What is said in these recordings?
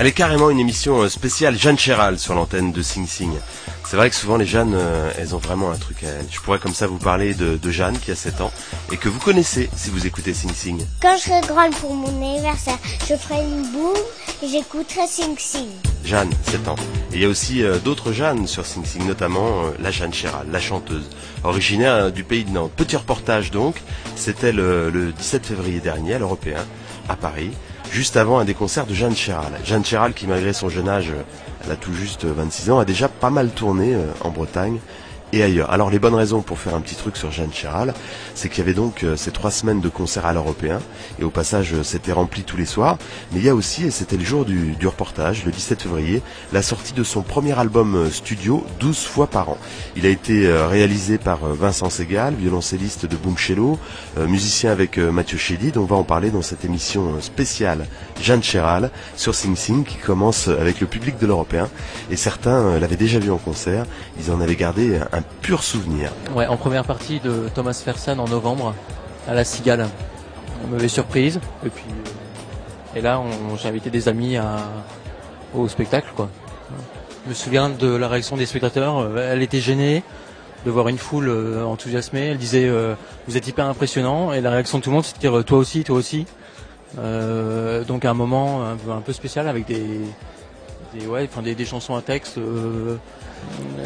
Allez, carrément une émission euh, spéciale Jeanne Chéral sur l'antenne de Sing Sing. C'est vrai que souvent les Jeannes, euh, elles ont vraiment un truc à elles. Je pourrais comme ça vous parler de, de Jeanne qui a 7 ans et que vous connaissez si vous écoutez Sing Sing. Quand je serai grande pour mon anniversaire, je ferai une boum et j'écouterai Sing Sing. Jeanne, 7 ans. Et il y a aussi euh, d'autres Jeannes sur Sing Sing, notamment euh, la Jeanne Chéral, la chanteuse, originaire euh, du pays de Nantes. Petit reportage donc, c'était le, le 17 février dernier à l'Européen, à Paris, juste avant un des concerts de Jeanne Chéral. Jeanne Chéral qui malgré son jeune âge, elle a tout juste 26 ans, a déjà pas mal tourné euh, en Bretagne et ailleurs. Alors les bonnes raisons pour faire un petit truc sur Jeanne Chéral, c'est qu'il y avait donc euh, ces trois semaines de concerts à l'Européen, et au passage euh, c'était rempli tous les soirs, mais il y a aussi, et c'était le jour du, du reportage, le 17 février, la sortie de son premier album euh, studio, 12 fois par an. Il a été réalisé par Vincent Segal, violoncelliste de Boom Cello, euh, musicien avec Mathieu Chédid, on va en parler dans cette émission spéciale Jeanne Chéral sur Sing Sing qui commence avec le public de l'Européen, et certains l'avaient déjà vu en concert, ils en avaient gardé un pur souvenir. Ouais, en première partie de Thomas Fersen en novembre à la Cigale. Mauvaise surprise. Et puis euh, et là, on- j'ai invité des amis à, au spectacle, quoi. Je me souviens de la réaction des spectateurs. euh, Elle était gênée de voir une foule euh, enthousiasmée. Elle disait euh, vous êtes hyper impressionnant. Et la réaction de tout le monde, c'est de dire euh, toi aussi, toi aussi. Euh, donc un moment un peu, un peu spécial avec des, des ouais, enfin des, des chansons à texte. euh,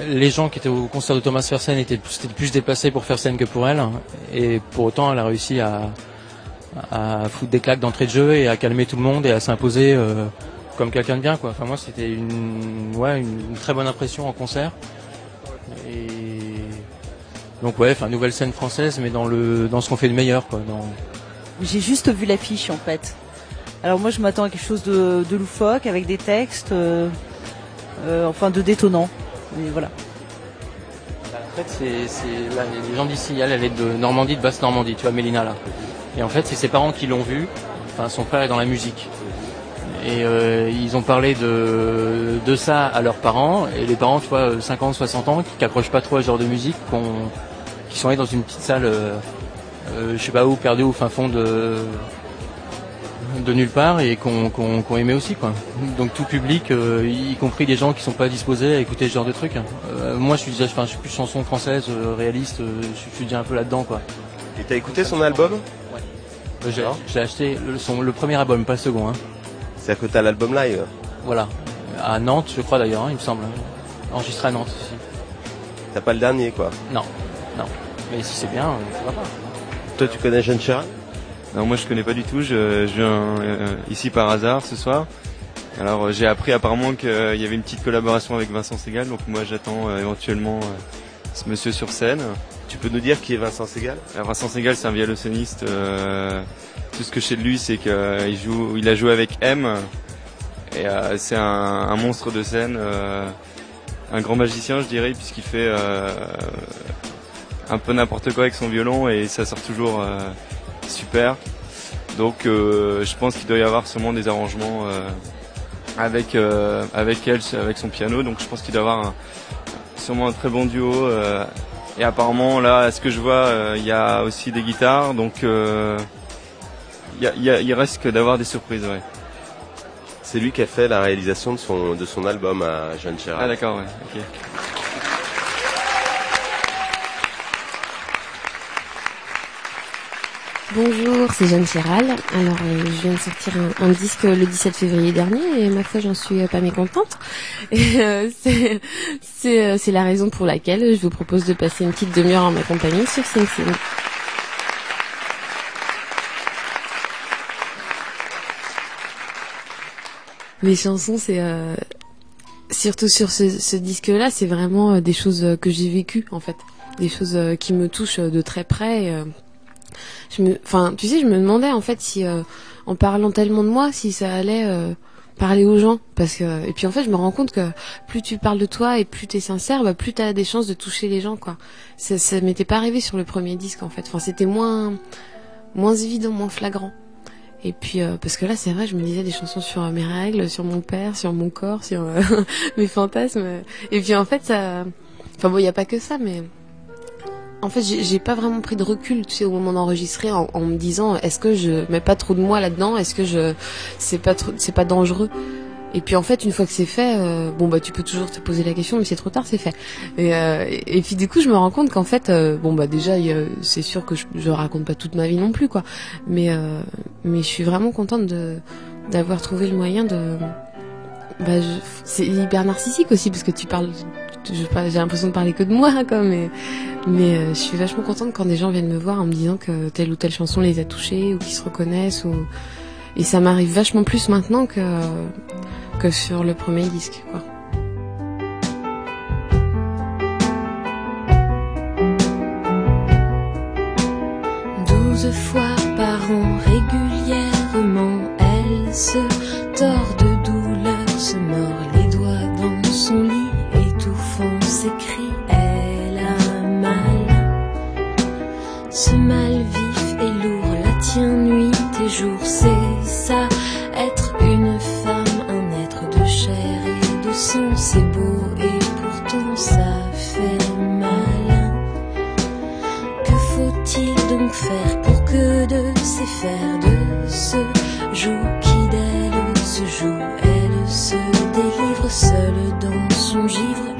les gens qui étaient au concert de Thomas Fersen étaient plus, déplacés pour Fersen que pour elle. Et pour autant, elle a réussi à, foutre des claques d'entrée de jeu et à calmer tout le monde et à s'imposer euh, comme quelqu'un de bien. Quoi. Enfin, moi, c'était une, très bonne impression en concert. Et donc, ouais, nouvelle scène française, mais dans, le, dans ce qu'on fait de meilleur. Quoi. J'ai juste vu l'affiche en fait. Alors moi je m'attends à quelque chose de, de loufoque avec des textes, euh, euh, enfin de détonnant. Et voilà. En fait, c'est, c'est, là, les gens d'ici, elle, elle est de Normandie, de Basse-Normandie, tu vois, Mélina, là. Et en fait, c'est ses parents qui l'ont vue. Enfin, son frère est dans la musique. Et euh, ils ont parlé de, de ça à leurs parents. Et les parents, tu vois, 50, 60 ans, qui n'accrochent pas trop à ce genre de musique, qui sont allés dans une petite salle, euh, euh, je sais pas où, perdue au fin fond de de nulle part et qu'on aimait aussi quoi. Donc tout public, euh, y compris des gens qui sont pas disposés à écouter ce genre de trucs. Euh, moi je suis déjà, enfin, je suis plus chanson française, euh, réaliste, je, suis- je suis déjà un peu là-dedans quoi. Et t'as écouté son album? J'ai acheté le, son, le premier album, pas le second. Hein. C'est à côté à l'album live? Voilà, à Nantes je crois d'ailleurs, hein, il me semble. Enregistré à Nantes aussi. T'as pas le dernier quoi? Non, non. Mais si c'est bien, euh, pourquoi pas. Toi tu connais Jeanne Chéral Non, moi je connais pas du tout. Je, je viens euh, ici par hasard ce soir. Alors euh, j'ai appris apparemment qu'il y avait une petite collaboration avec Vincent Segal, donc moi j'attends euh, éventuellement euh, ce monsieur sur scène. Tu peux nous dire qui est Vincent Segal? Alors, Vincent Segal c'est un violoncelliste. euh, tout ce que je sais de lui c'est qu'il joue, il a joué avec M. Et euh, c'est un, un monstre de scène, euh, un grand magicien je dirais, puisqu'il fait euh, un peu n'importe quoi avec son violon et ça sort toujours euh, super. Donc euh, je pense qu'il doit y avoir sûrement des arrangements euh, avec euh, avec elle, avec son piano. Donc je pense qu'il doit y avoir un- sûrement un très bon duo. et apparemment là, à ce que je vois, il y a aussi des guitares. Donc il y, a- il risque d'avoir des surprises. Ouais. C'est lui qui a fait la réalisation de son, de son album à Jeanne Ah Chéral. d'accord, ouais. ok. Bonjour, c'est Jeanne Chéral. Alors, euh, je viens de sortir un, disque le 17 février dernier et ma foi, j'en suis euh, pas mécontente. Euh, euh, c'est la raison pour laquelle je vous propose de passer une petite demi-heure en ma sur Sing. Les chansons, c'est surtout sur ce, disque-là, c'est vraiment des choses que j'ai vécues en fait, des choses qui me touchent de très près. Je me, enfin, tu sais, je me demandais en fait si, euh, en parlant tellement de moi, si ça allait euh, parler aux gens, parce que et puis en fait, je me rends compte que plus tu parles de toi et plus t'es sincère, bah, plus t'as des chances de toucher les gens, quoi. Ça, ça m'était pas arrivé sur le premier disque en fait. Enfin, c'était moins, moins évident, moins flagrant. Et puis euh, parce que là, c'est vrai, je me disais des chansons sur mes règles, sur mon père, sur mon corps, sur mes fantasmes. Et puis en fait, ça, enfin bon, il y a pas que ça, mais en fait, j'ai pas vraiment pris de recul, tu sais, au moment d'enregistrer, en, en me disant, est-ce que je mets pas trop de moi là-dedans, est-ce que je, c'est pas trop, c'est pas dangereux? et puis en fait, une fois que c'est fait, euh, bon bah tu peux toujours te poser la question, mais c'est trop tard, c'est fait. Et, euh, et, puis du coup, je me rends compte qu'en fait, euh, bon bah déjà, c'est sûr que je, je raconte pas toute ma vie non plus, quoi. Mais mais je suis vraiment contente de d'avoir trouvé le moyen de. Bah, c'est hyper narcissique aussi parce que tu parles. J'ai l'impression de parler que de moi, quoi. Mais mais je suis vachement contente quand des gens viennent me voir en me disant que telle ou telle chanson les a touchés ou qu'ils se reconnaissent ou et ça m'arrive vachement plus maintenant que que sur le premier disque, quoi. Douze fois par an, régulièrement, elle se tord Ce mal vif et lourd la tient nuit et jour, c'est ça, être une femme c'est beau et pourtant ça fait mal. Que faut-il donc faire pour que de ces fers de ce joue qui d'elle se joue, elle se délivre seule dans son givre,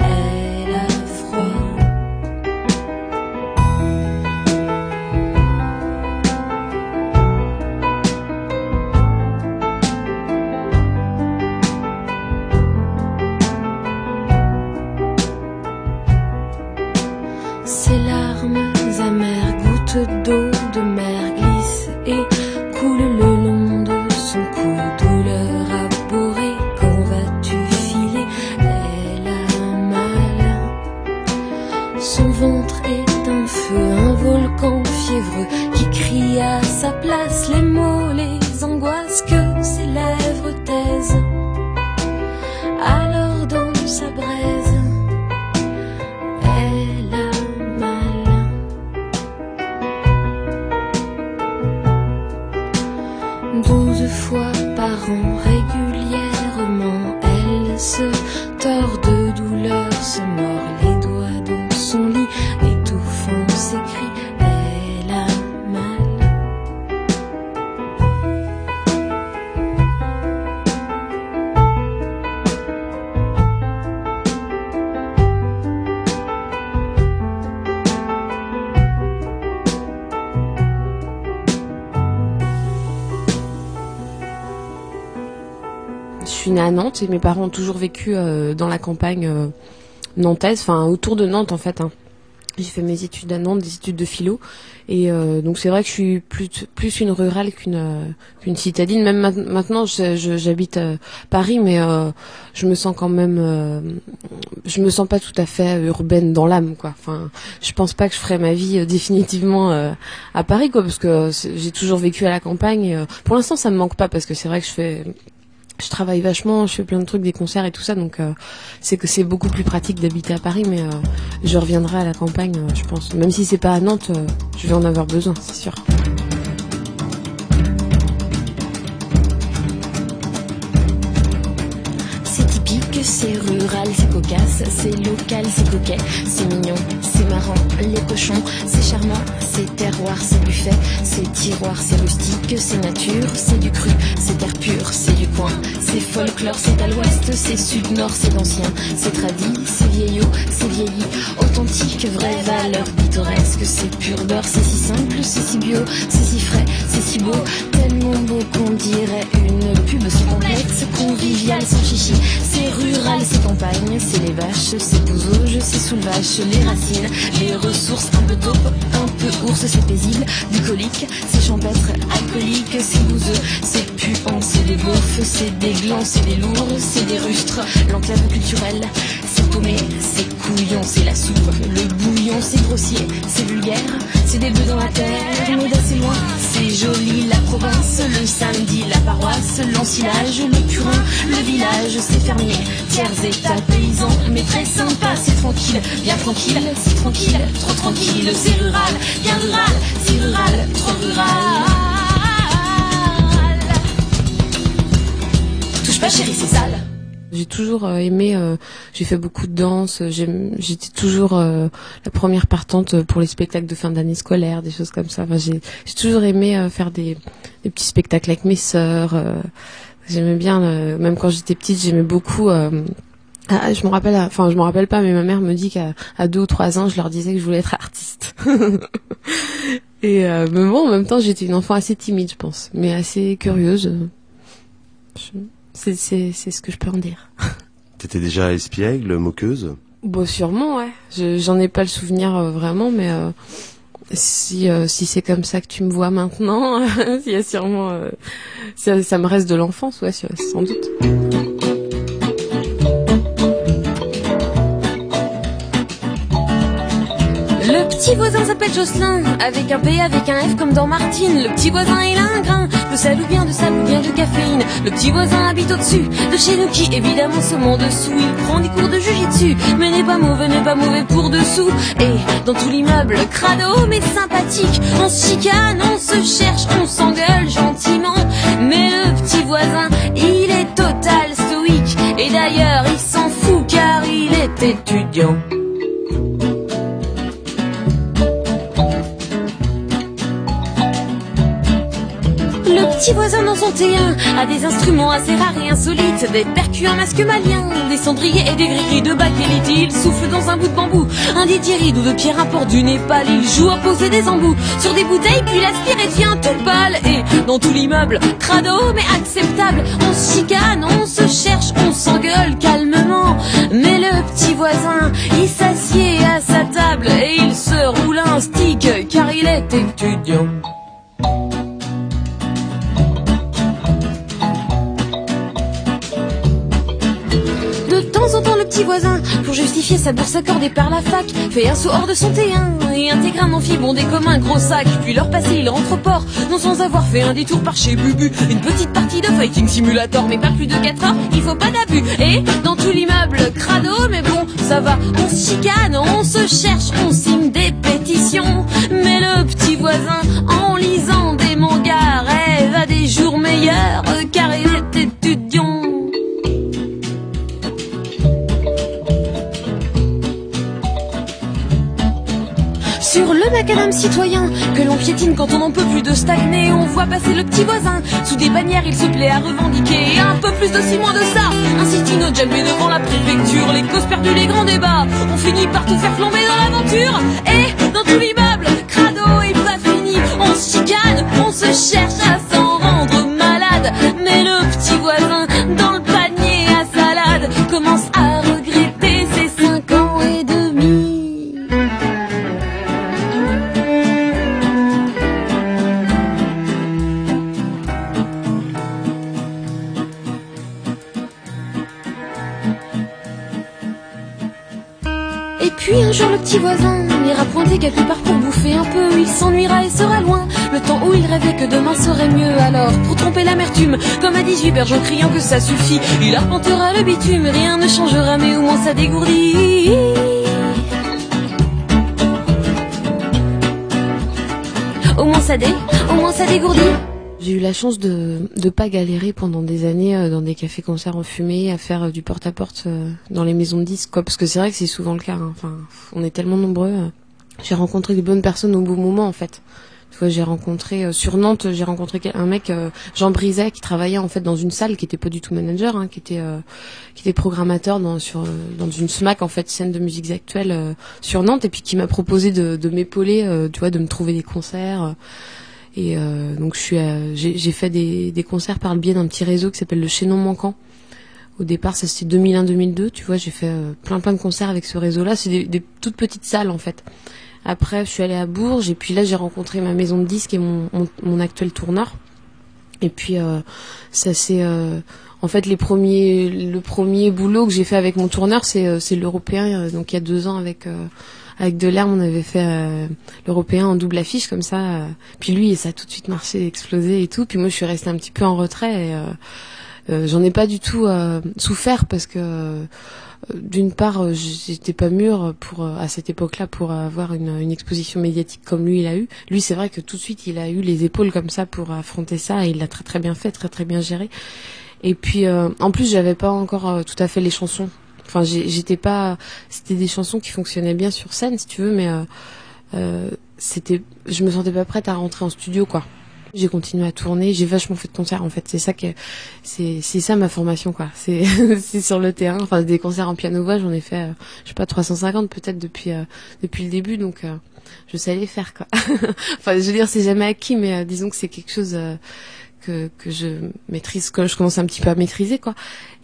Nantes et mes parents ont toujours vécu euh, dans la campagne euh, nantaise, enfin autour de Nantes en fait. Hein. J'ai fait mes études à Nantes, des études de philo, et euh, donc c'est vrai que je suis plus une rurale qu'une citadine. Même maintenant, j'habite Paris, mais je me sens quand même, je me sens pas tout à fait urbaine dans l'âme, quoi. Enfin, je pense pas que je ferai ma vie définitivement à Paris, quoi, parce que j'ai toujours vécu à la campagne. pour l'instant, ça me manque pas parce que c'est vrai que je fais je travaille vachement, je fais plein de trucs, des concerts et tout ça, donc euh, c'est que c'est beaucoup plus pratique d'habiter à Paris, mais euh, je reviendrai à la campagne, euh, je pense. Même si c'est pas à Nantes, je vais en avoir besoin, c'est sûr. c'est rural, c'est cocasse, c'est local, c'est coquet, c'est mignon, c'est marrant, les cochons, c'est charmant, c'est terroir, c'est buffet, c'est tiroir, c'est rustique, c'est nature, c'est du cru, c'est terre pure, c'est du coin, c'est folklore, c'est à l'ouest, c'est sud-nord, c'est ancien, c'est tradit, c'est vieillot, c'est vieilli, authentique, vraie valeur pittoresque, c'est pur d'or, c'est si simple, c'est si bio, c'est si frais, c'est si beau, tellement beau qu'on dirait une pub sans complexe, convivial, sans chichi, c'est rural, c'est campagne, c'est les vaches, c'est je c'est sous vache, les racines, les ressources, un peu taupe, un peu ours, c'est paisible, bucolique, c'est champêtre, alcoolique, c'est bouseux, c'est puant, c'est des beaufs, c'est des glands, c'est des lourds, c'est des rustres, l'enclave culturelle, c'est couillon, c'est la soupe, le bouillon, c'est grossier, c'est vulgaire, c'est des bœufs dans la terre, mais d'assez loin, c'est joli, la province, le samedi, la paroisse, l'ensilage, le purin, le village, c'est fermier, tiers état paysan, mais très sympa, c'est tranquille, bien tranquille, c'est tranquille, trop tranquille, c'est rural, bien rural, c'est rural, trop rural. Touche pas chérie, c'est sale. J'ai toujours euh, aimé, euh, j'ai fait beaucoup de danse, j'étais toujours euh, la première partante pour les spectacles de fin d'année scolaire, des choses comme ça. Enfin, j'ai toujours aimé faire des, des, petits spectacles avec mes sœurs. J'aimais bien, le- même quand j'étais petite, j'aimais beaucoup. euh, ah, je me rappelle, enfin je me rappelle pas, mais ma mère me dit qu'à à deux ou trois ans, je leur disais que je voulais être artiste. Et euh, mais bon, en même temps, j'étais une enfant assez timide, je pense, mais assez curieuse. C'est c'est c'est ce que je peux en dire. T'étais déjà espiègle, moqueuse? Bon, sûrement, ouais. Je- J'en ai pas le souvenir euh, vraiment, mais euh, si euh, si c'est comme ça que tu me vois maintenant, il y a sûrement ça, ça me reste de l'enfance, ouais, sans doute. Petit voisin s'appelle Jocelyn, avec un P, avec un F comme dans Martine. Le petit voisin, il a un grain de bien de sable ou de caféine. Le petit voisin habite au-dessus de chez nous qui, évidemment, se en dessous. Il prend des cours de jujitsu, mais n'est pas mauvais, n'est pas mauvais pour dessous. Et dans tout l'immeuble, crado mais sympathique. On se chicane, on se cherche, on s'engueule gentiment. Mais le petit voisin, il est total stoïque. Et d'ailleurs, il s'en fout car il est étudiant. Petit voisin dans son T1 a des instruments assez rares et insolites, des percus, un masque malien, des cendriers et des gris de bakélite. Il souffle dans un bout de bambou, un didgeridoo de pierre importe du Népal. Il joue à poser des embouts sur des bouteilles, puis l'aspire et devient tout pâle. Et dans tout l'immeuble, crado mais acceptable, on se chicane, on se cherche, on s'engueule calmement. Mais le petit voisin, il s'assied à sa table et il se roule un stick car il est étudiant. Petit voisin, pour justifier sa bourse accordée par la fac, fait un saut hors de son T1 et intègre un amphi bondé comme un gros sac. Puis leur passé, il rentre au port, non sans avoir fait un détour par chez Bubu. Une petite partie de fighting simulator, mais pas plus de 4 heures, il faut pas d'abus. Et dans tout l'immeuble, crado, mais bon, ça va, on se chicane, on se cherche, on signe des pétitions. Mais le petit voisin, en lisant des mangas, rêve à des jours meilleurs, car il est étudiant. Sur le macadam citoyen que l'on piétine quand on n'en peut plus de stagner, on voit passer le petit voisin. Sous des bannières, il se plaît à revendiquer un peu plus de six mois de ça. Un sitting au djembé devant la préfecture, les causes perdues, les grands débats. On finit par tout faire flamber dans l'aventure. Et dans tout l'immeuble, crado et pas fini. On se chicane, on se cherche à s'en un jour le petit voisin ira pointer quelque part pour bouffer un peu. Il s'ennuiera et sera loin. Le temps où il rêvait que demain serait mieux. Alors pour tromper l'amertume, comme à 18 berges en criant que ça suffit, il arpentera le bitume. Rien ne changera mais au moins ça dégourdit. Au moins ça dé, au moins ça dégourdit. J'ai eu la chance de de pas galérer pendant des années euh, dans des cafés-concerts en fumée, à faire euh, du porte-à-porte euh, dans les maisons de disques. Parce que c'est vrai que c'est souvent le cas. hein. Enfin, on est tellement nombreux. J'ai rencontré des bonnes personnes au bon moment, en fait. Tu vois, j'ai rencontré sur Nantes, j'ai rencontré un mec, Jean Briset, qui travaillait en fait dans une salle, qui était pas du tout manager, hein, qui était euh, qui était programmateur dans sur dans une SMAC en fait, scène de musique actuelle sur Nantes, et puis qui m'a proposé de m'épauler, tu vois, de me trouver des concerts. Et euh, donc je suis, j'ai fait des, des concerts par le biais d'un petit réseau qui s'appelle le Chaînon Manquant. Au départ, ça c'était 2001-2002. Tu vois, j'ai fait euh, plein plein de concerts avec ce réseau-là. C'est des, des toutes petites salles en fait. Après, je suis allée à Bourges et puis là, j'ai rencontré ma maison de disques et mon, mon, mon actuel tourneur. Et puis euh, ça c'est euh, en fait les premiers le premier boulot que j'ai fait avec mon tourneur, c'est euh, c'est l'européen. euh, donc il y a deux ans avec euh, avec Delerme, on avait fait euh, l'européen en double affiche comme ça. euh. puis lui, ça a tout de suite marché, explosé et tout. Puis moi, je suis restée un petit peu en retrait. Et, euh, euh, J'en ai pas du tout souffert parce que d'une part, j'étais pas mûre pour à cette époque-là pour avoir une, une exposition médiatique comme lui il a eu. Lui, c'est vrai que tout de suite, il a eu les épaules comme ça pour affronter ça et il l'a très très bien fait, très très bien géré. Et puis, en plus, j'avais pas encore tout à fait les chansons. Enfin, j'étais pas. C'était des chansons qui fonctionnaient bien sur scène, si tu veux, mais euh, euh, c'était. Je me sentais pas prête à rentrer en studio, quoi. J'ai continué à tourner, j'ai vachement fait de concerts en fait. C'est ça que c'est c'est ça ma formation quoi. C'est c'est sur le terrain. Enfin des concerts en piano voix, j'en ai fait euh, je sais pas 350 peut-être depuis euh, depuis le début donc je sais les faire quoi. enfin je veux dire c'est jamais acquis mais disons que c'est quelque chose que, je maîtrise, que je commence un petit peu à maîtriser quoi.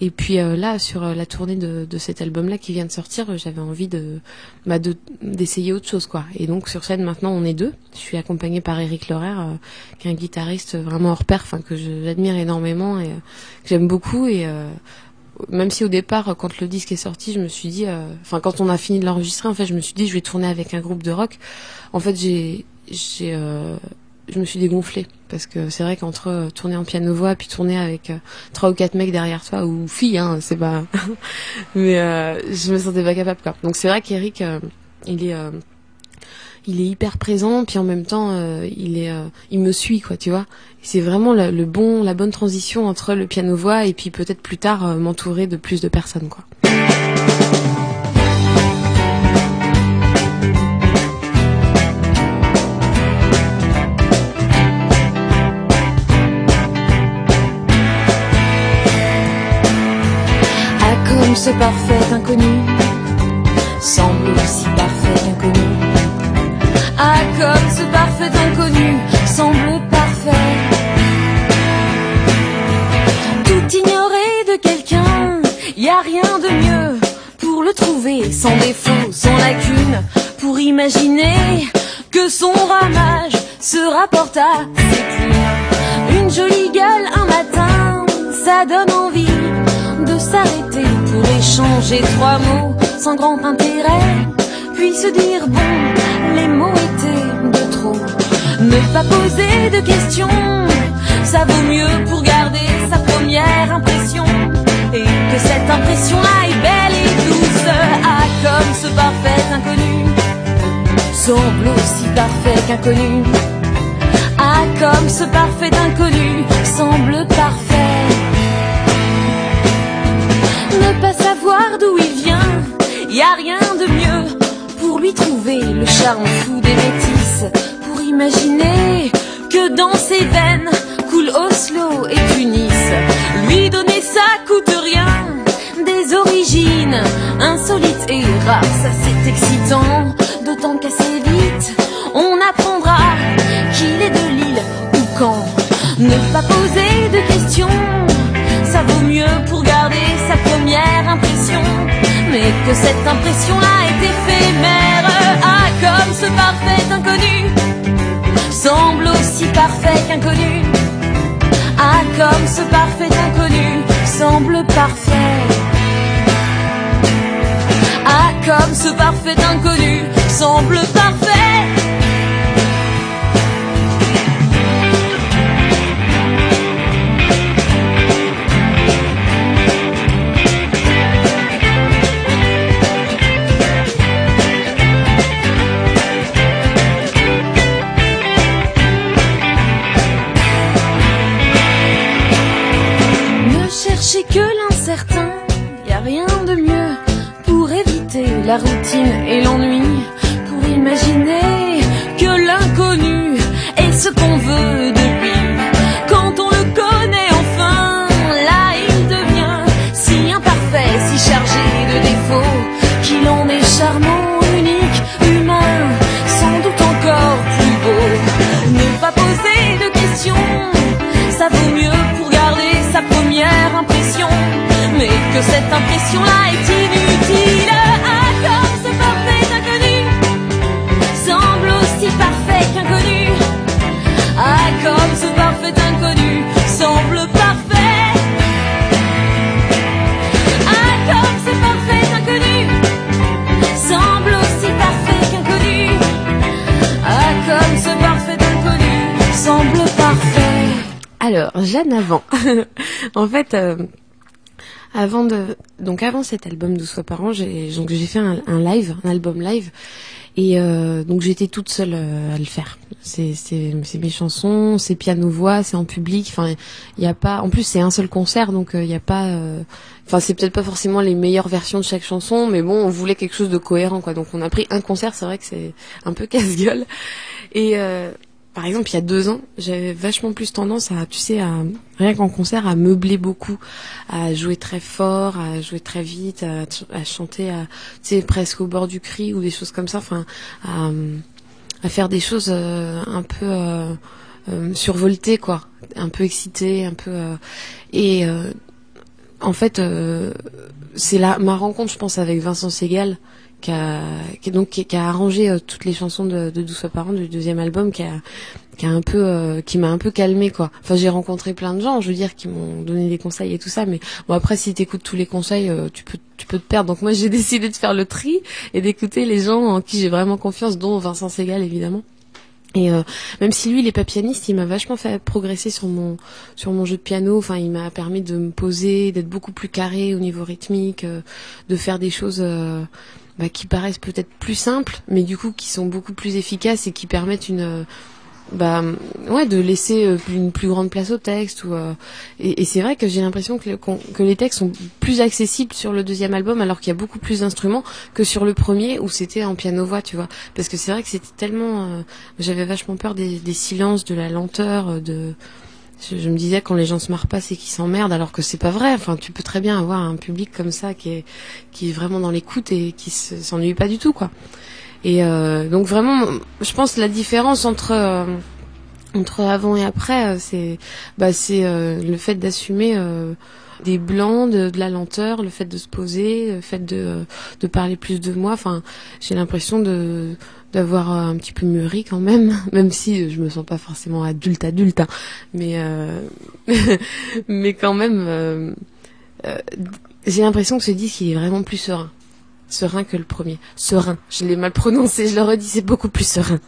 Et puis euh, là, sur euh, la tournée de, cet album-là qui vient de sortir, euh, j'avais envie de bah, de d'essayer autre chose quoi. Et donc sur scène maintenant, on est deux. Je suis accompagnée par Eric euh, qui est un guitariste vraiment hors pair, enfin que j'admire énormément et que j'aime beaucoup. Et même si au départ, quand le disque est sorti, je me suis dit, enfin quand on a fini de l'enregistrer, en fait, je me suis dit, je vais tourner avec un groupe de rock. En fait, j'ai je me suis dégonflée. Parce que c'est vrai qu'entre euh, tourner en piano voix puis tourner avec euh, trois ou quatre mecs derrière toi ou filles hein c'est pas mais euh, je me sentais pas capable quoi. Donc c'est vrai qu'Eric euh, il est il est hyper présent puis en même temps il est il me suit quoi tu vois. C'est vraiment le, bon la bonne transition entre le piano voix et puis peut-être plus tard m'entourer de plus de personnes quoi comme ce parfait inconnu semble aussi parfait qu'inconnu. Ah comme ce parfait inconnu semble parfait. Tout ignorer de quelqu'un, y a rien de mieux pour le trouver sans défaut, sans lacune, pour imaginer que son ramage se rapporte à ses plumes. Une jolie gueule un matin, ça donne envie de s'arrêter échanger trois mots sans grand intérêt, puis se dire bon, les mots étaient de trop. Ne pas poser de questions, ça vaut mieux pour garder sa première impression. Et que cette impression-là est belle et douce, ah comme ce parfait inconnu semble aussi parfait qu'inconnu. Ah comme ce parfait inconnu semble parfait. Ne pas savoir d'où il vient, y a rien de mieux pour lui trouver le charme fou des métisses, pour imaginer que dans ses veines coule Oslo et Tunis. Lui donner ça coûte rien, des origines insolites et rares, ça c'est excitant, d'autant qu'assez vite on apprendra qu'il est de Lille ou quand. Ne pas poser de questions, ça vaut mieux pour que cette impression-là est éphémère, ah comme ce parfait inconnu semble aussi parfait qu'inconnu. Ah comme ce parfait inconnu semble parfait. Ah comme ce parfait inconnu semble parfait. Rien de mieux pour éviter la routine et l'ennui, pour imaginer que l'inconnu est ce qu'on veut que cette impression-là est inutile. Ah, comme ce parfait inconnu semble aussi parfait qu'inconnu. Ah, comme ce parfait inconnu semble parfait. Ah, comme ce parfait inconnu semble aussi parfait qu'inconnu. Ah, comme ce parfait inconnu semble parfait. Alors, Jeanne avant. en fait, euh, avant de, donc avant cet album 12 fois par an, j'ai donc j'ai fait un, live, un album live, et euh, donc j'étais toute seule euh, à le faire. C'est c'est mes chansons, c'est piano voix, c'est en public. Enfin, il y a pas. En plus, c'est un seul concert, donc il y a pas. euh, Enfin, c'est peut-être pas forcément les meilleures versions de chaque chanson, mais bon, on voulait quelque chose de cohérent, quoi. Donc on a pris un concert. C'est vrai que c'est un peu casse-gueule. Et euh, par exemple, il y a deux ans, j'avais vachement plus tendance à, tu sais, rien qu'en concert, à meubler beaucoup, à jouer très fort, à jouer très vite, à, chanter, à, tu sais, presque au bord du cri ou des choses comme ça. Enfin, à, faire des choses euh, un peu euh, euh, survoltées, quoi, un peu excitées, un peu. et en fait, c'est là ma rencontre, je pense, avec Vincent Segal qui a, donc qui, a arrangé euh, toutes les chansons de, de 12 fois du deuxième album qui a qui a un peu euh, qui m'a un peu calmé quoi. Enfin j'ai rencontré plein de gens je veux dire qui m'ont donné des conseils et tout ça mais bon après si t'écoutes tous les conseils euh, tu peux tu peux te perdre. Donc moi j'ai décidé de faire le tri et d'écouter les gens en qui j'ai vraiment confiance dont Vincent Segal évidemment. Et même si lui il est pas pianiste, il m'a vachement fait progresser sur mon sur mon jeu de piano. Enfin, il m'a permis de me poser, d'être beaucoup plus carré au niveau rythmique, de faire des choses bah, qui paraissent peut-être plus simples, mais du coup qui sont beaucoup plus efficaces et qui permettent une euh, bah ouais de laisser euh, une plus grande place au texte ou euh, et, c'est vrai que j'ai l'impression que, les textes sont plus accessibles sur le deuxième album alors qu'il y a beaucoup plus d'instruments que sur le premier où c'était en piano voix tu vois. Parce que c'est vrai que c'était tellement j'avais vachement peur des, des silences de la lenteur de je, me disais quand les gens se marrent pas c'est qu'ils s'emmerdent alors que c'est pas vrai enfin tu peux très bien avoir un public comme ça qui est qui est vraiment dans l'écoute et qui se- s'ennuie pas du tout quoi et euh, donc vraiment, je pense la différence entre euh, entre avant et après, euh, c'est bah c'est euh, le fait d'assumer euh, des blancs, de, de la lenteur, le fait de se poser, le fait de de parler plus de moi. Enfin, j'ai l'impression de d'avoir euh, un petit peu mûri quand même, même si je me sens pas forcément adulte adulte, hein. mais euh, mais quand même, euh, j'ai l'impression que ce disque est vraiment plus serein serein que le premier. Serein. Je l'ai mal prononcé, je le redis, c'est beaucoup plus serein.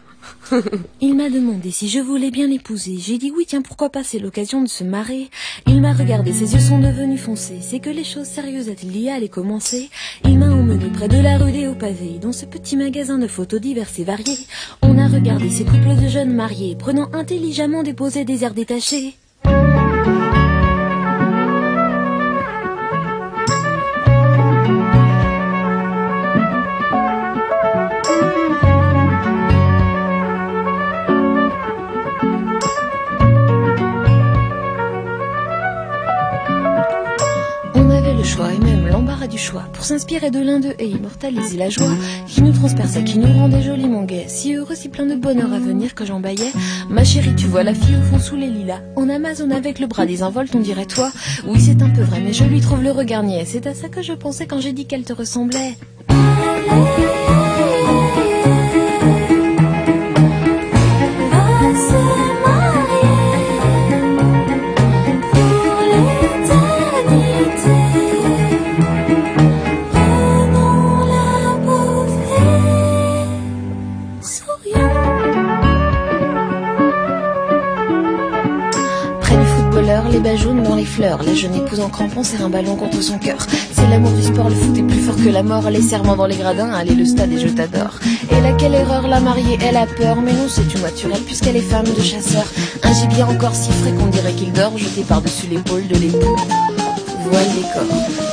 Il m'a demandé si je voulais bien l'épouser. J'ai dit oui, tiens, pourquoi pas, c'est l'occasion de se marrer. Il m'a regardé, ses yeux sont devenus foncés. C'est que les choses sérieuses a-t-il y allaient commencer? Il m'a emmené près de la rue des Hauts-Pavés, dans ce petit magasin de photos diverses et variées. On a regardé ces couples de jeunes mariés, prenant intelligemment des poses et des airs détachés. Du choix pour s'inspirer de l'un d'eux et immortaliser la joie qui nous transperçait, qui nous rendait joliment gais. Si heureux, si plein de bonheur à venir que j'embaillais. Ma chérie, tu vois la fille au fond sous les lilas. En Amazon avec le bras désinvolte, on dirait toi. Oui, c'est un peu vrai, mais je lui trouve le regard niais. C'est à ça que je pensais quand j'ai dit qu'elle te ressemblait. La jeune épouse en crampon serre un ballon contre son cœur. C'est l'amour du sport, le foot est plus fort que la mort. Les serments dans les gradins, allez le stade et je t'adore. Et là, quelle erreur, la mariée, elle a peur. Mais non, c'est tout naturel puisqu'elle est femme de chasseur. Un gibier encore si frais qu'on dirait qu'il dort, jeté par-dessus l'épaule de l'époux. Voile les corps.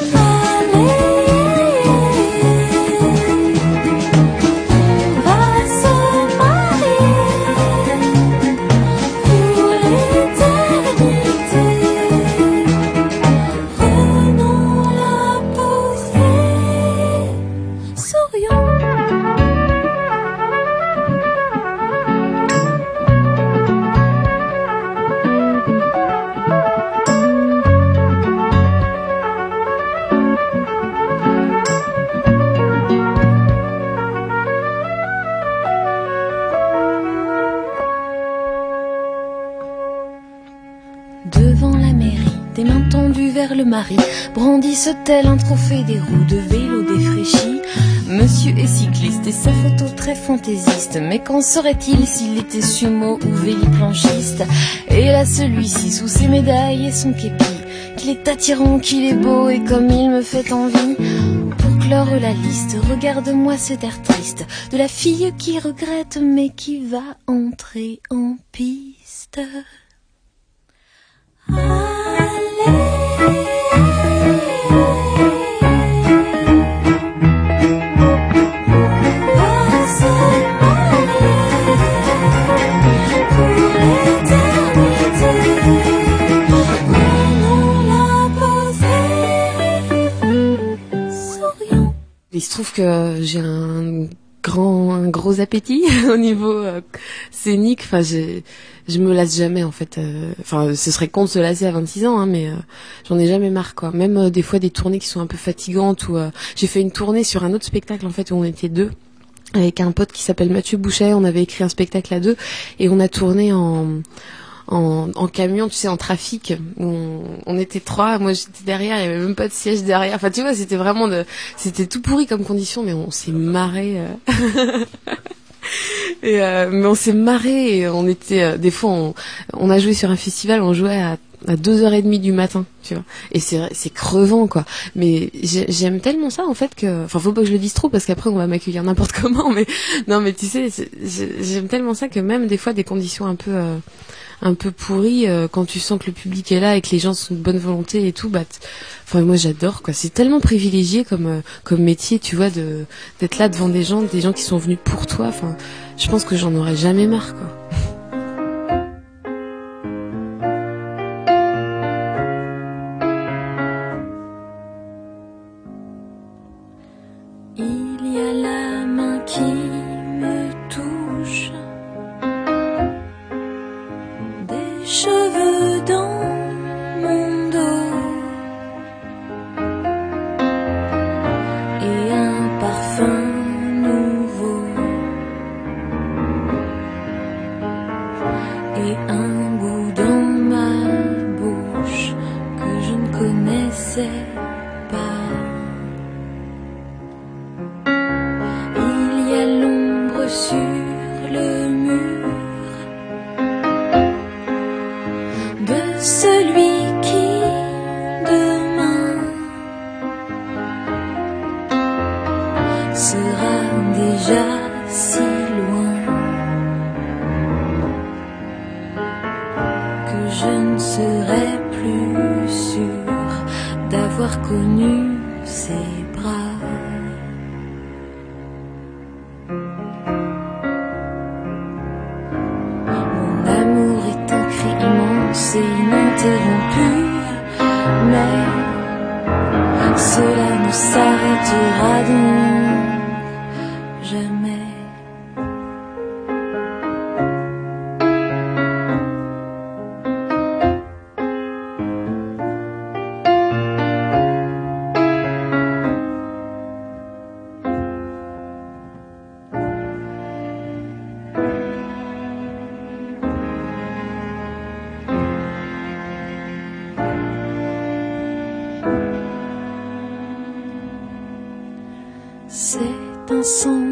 Brandissent tel un trophée des roues de vélo défraîchies. Monsieur est cycliste et sa photo très fantaisiste, mais qu'en serait-il s'il était sumo ou véliplanchiste? Et là celui-ci sous ses médailles et son képi, qu'il est attirant, qu'il est beau et comme il me fait envie. Pour clore la liste, regarde-moi cet air triste de la fille qui regrette mais qui va entrer en piste. Allez. Que j'ai un grand, un gros appétit au niveau euh, scénique. Enfin, j'ai, je me lasse jamais en fait. Euh, ce serait con de se lasser à 26 ans, hein, mais euh, j'en ai jamais marre quoi. Même des fois des tournées qui sont un peu fatigantes ou j'ai fait une tournée sur un autre spectacle en fait où on était deux avec un pote qui s'appelle Mathieu Boucher. On avait écrit un spectacle à deux et on a tourné en en, en camion, tu sais, en trafic. On, on était trois, moi j'étais derrière, il y avait même pas de siège derrière. Enfin, tu vois, c'était vraiment de, c'était tout pourri comme condition, mais on s'est marré. euh. euh, mais on s'est marré on était, euh, des fois, on, on a joué sur un festival, on jouait à à deux heures et demie du matin, tu vois. Et c'est crevant quoi. Mais j'ai- j'aime tellement ça en fait que, enfin faut pas que je le dise trop parce qu'après on va m'accueillir n'importe comment. Mais non mais tu sais, j'aime tellement ça que même des fois des conditions un peu euh, un peu pourries euh, quand tu sens que le public est là et que les gens sont de bonne volonté et tout, bah enfin moi j'adore quoi. C'est tellement privilégié comme euh, comme métier, tu vois, d'être là devant des gens, des gens qui sont venus pour toi. Enfin, je pense que j'en aurais jamais marre quoi. C'est un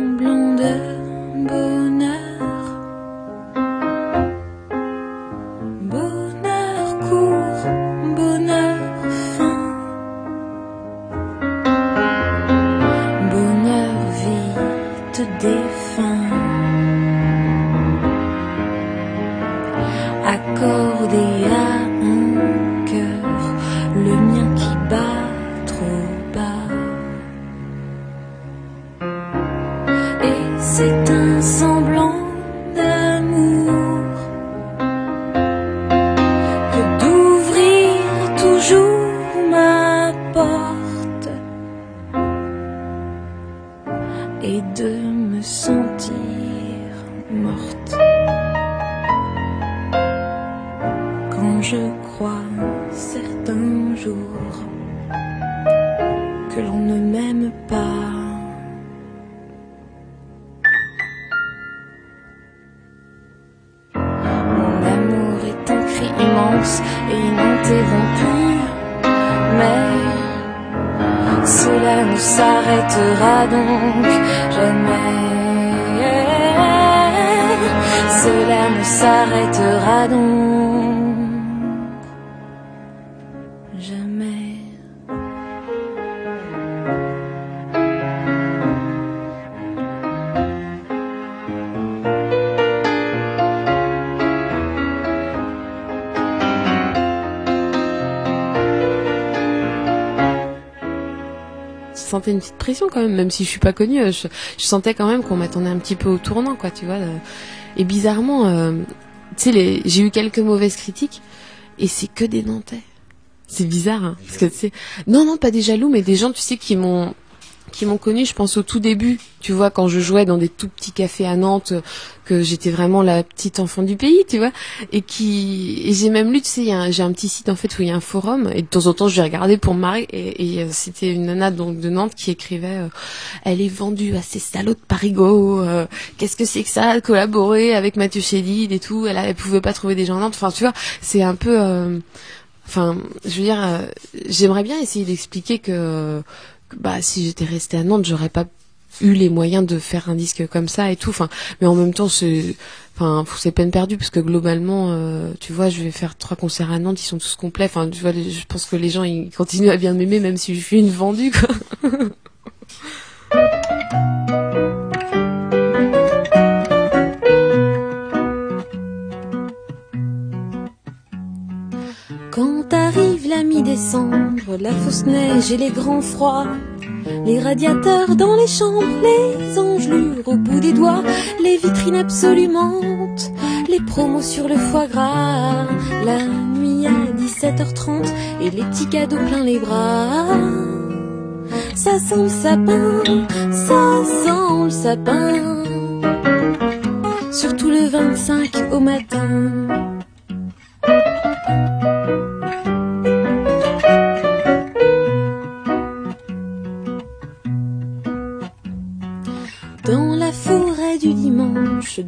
une petite pression quand même, même si je suis pas connue. euh, Je, sentais quand même qu'on m'attendait un petit peu au tournant, quoi, tu vois. euh. Et bizarrement, euh, tu sais, j'ai eu quelques mauvaises critiques et c'est que des Nantais. C'est bizarre, hein, parce que tu sais, non, non, pas des jaloux, mais des gens, tu sais, qui m'ont qui m'ont connu, je pense au tout début, tu vois, quand je jouais dans des tout petits cafés à Nantes, que j'étais vraiment la petite enfant du pays, tu vois, et qui, et j'ai même lu, tu sais, j'ai un petit site en fait où il y a un forum, et de temps en temps je vais regarder pour me marrer, et, euh, c'était une nana donc de Nantes qui écrivait, euh, elle est vendue à ces salauds de Parigo, euh, qu'est-ce que c'est que ça, collaborer avec Mathieu Chédid et tout, elle, elle pouvait pas trouver des gens à Nantes, enfin tu vois, c'est un peu, enfin, je veux dire, j'aimerais bien essayer d'expliquer que bah si j'étais restée à Nantes, j'aurais pas eu les moyens de faire un disque comme ça et tout. Enfin, mais en même temps, c'est, peine perdue parce que globalement, euh, tu vois, je vais faire trois concerts à Nantes, ils sont tous complets. Je pense que les gens ils continuent à bien m'aimer même si je suis une vendue. Quand arrive la mi-décembre, la fausse neige et les grands froids, les radiateurs dans les chambres, les engelures au bout des doigts, les vitrines absolument, les promos sur le foie gras, la nuit à 17h30 et les petits cadeaux plein les bras. Ça sent le sapin, ça sent le sapin, surtout le 25 au matin.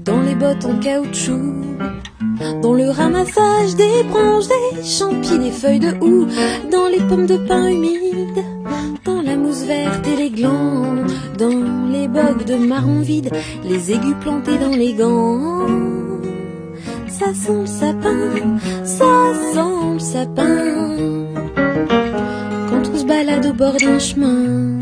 Dans les bottes en caoutchouc, dans le ramassage des branches, des champis, des feuilles de houx, dans les pommes de pin humides, dans la mousse verte et les glands, dans les bogues de marron vide, les aigus plantés dans les gants. Ça sent le sapin, ça sent le sapin, quand on se balade au bord d'un chemin.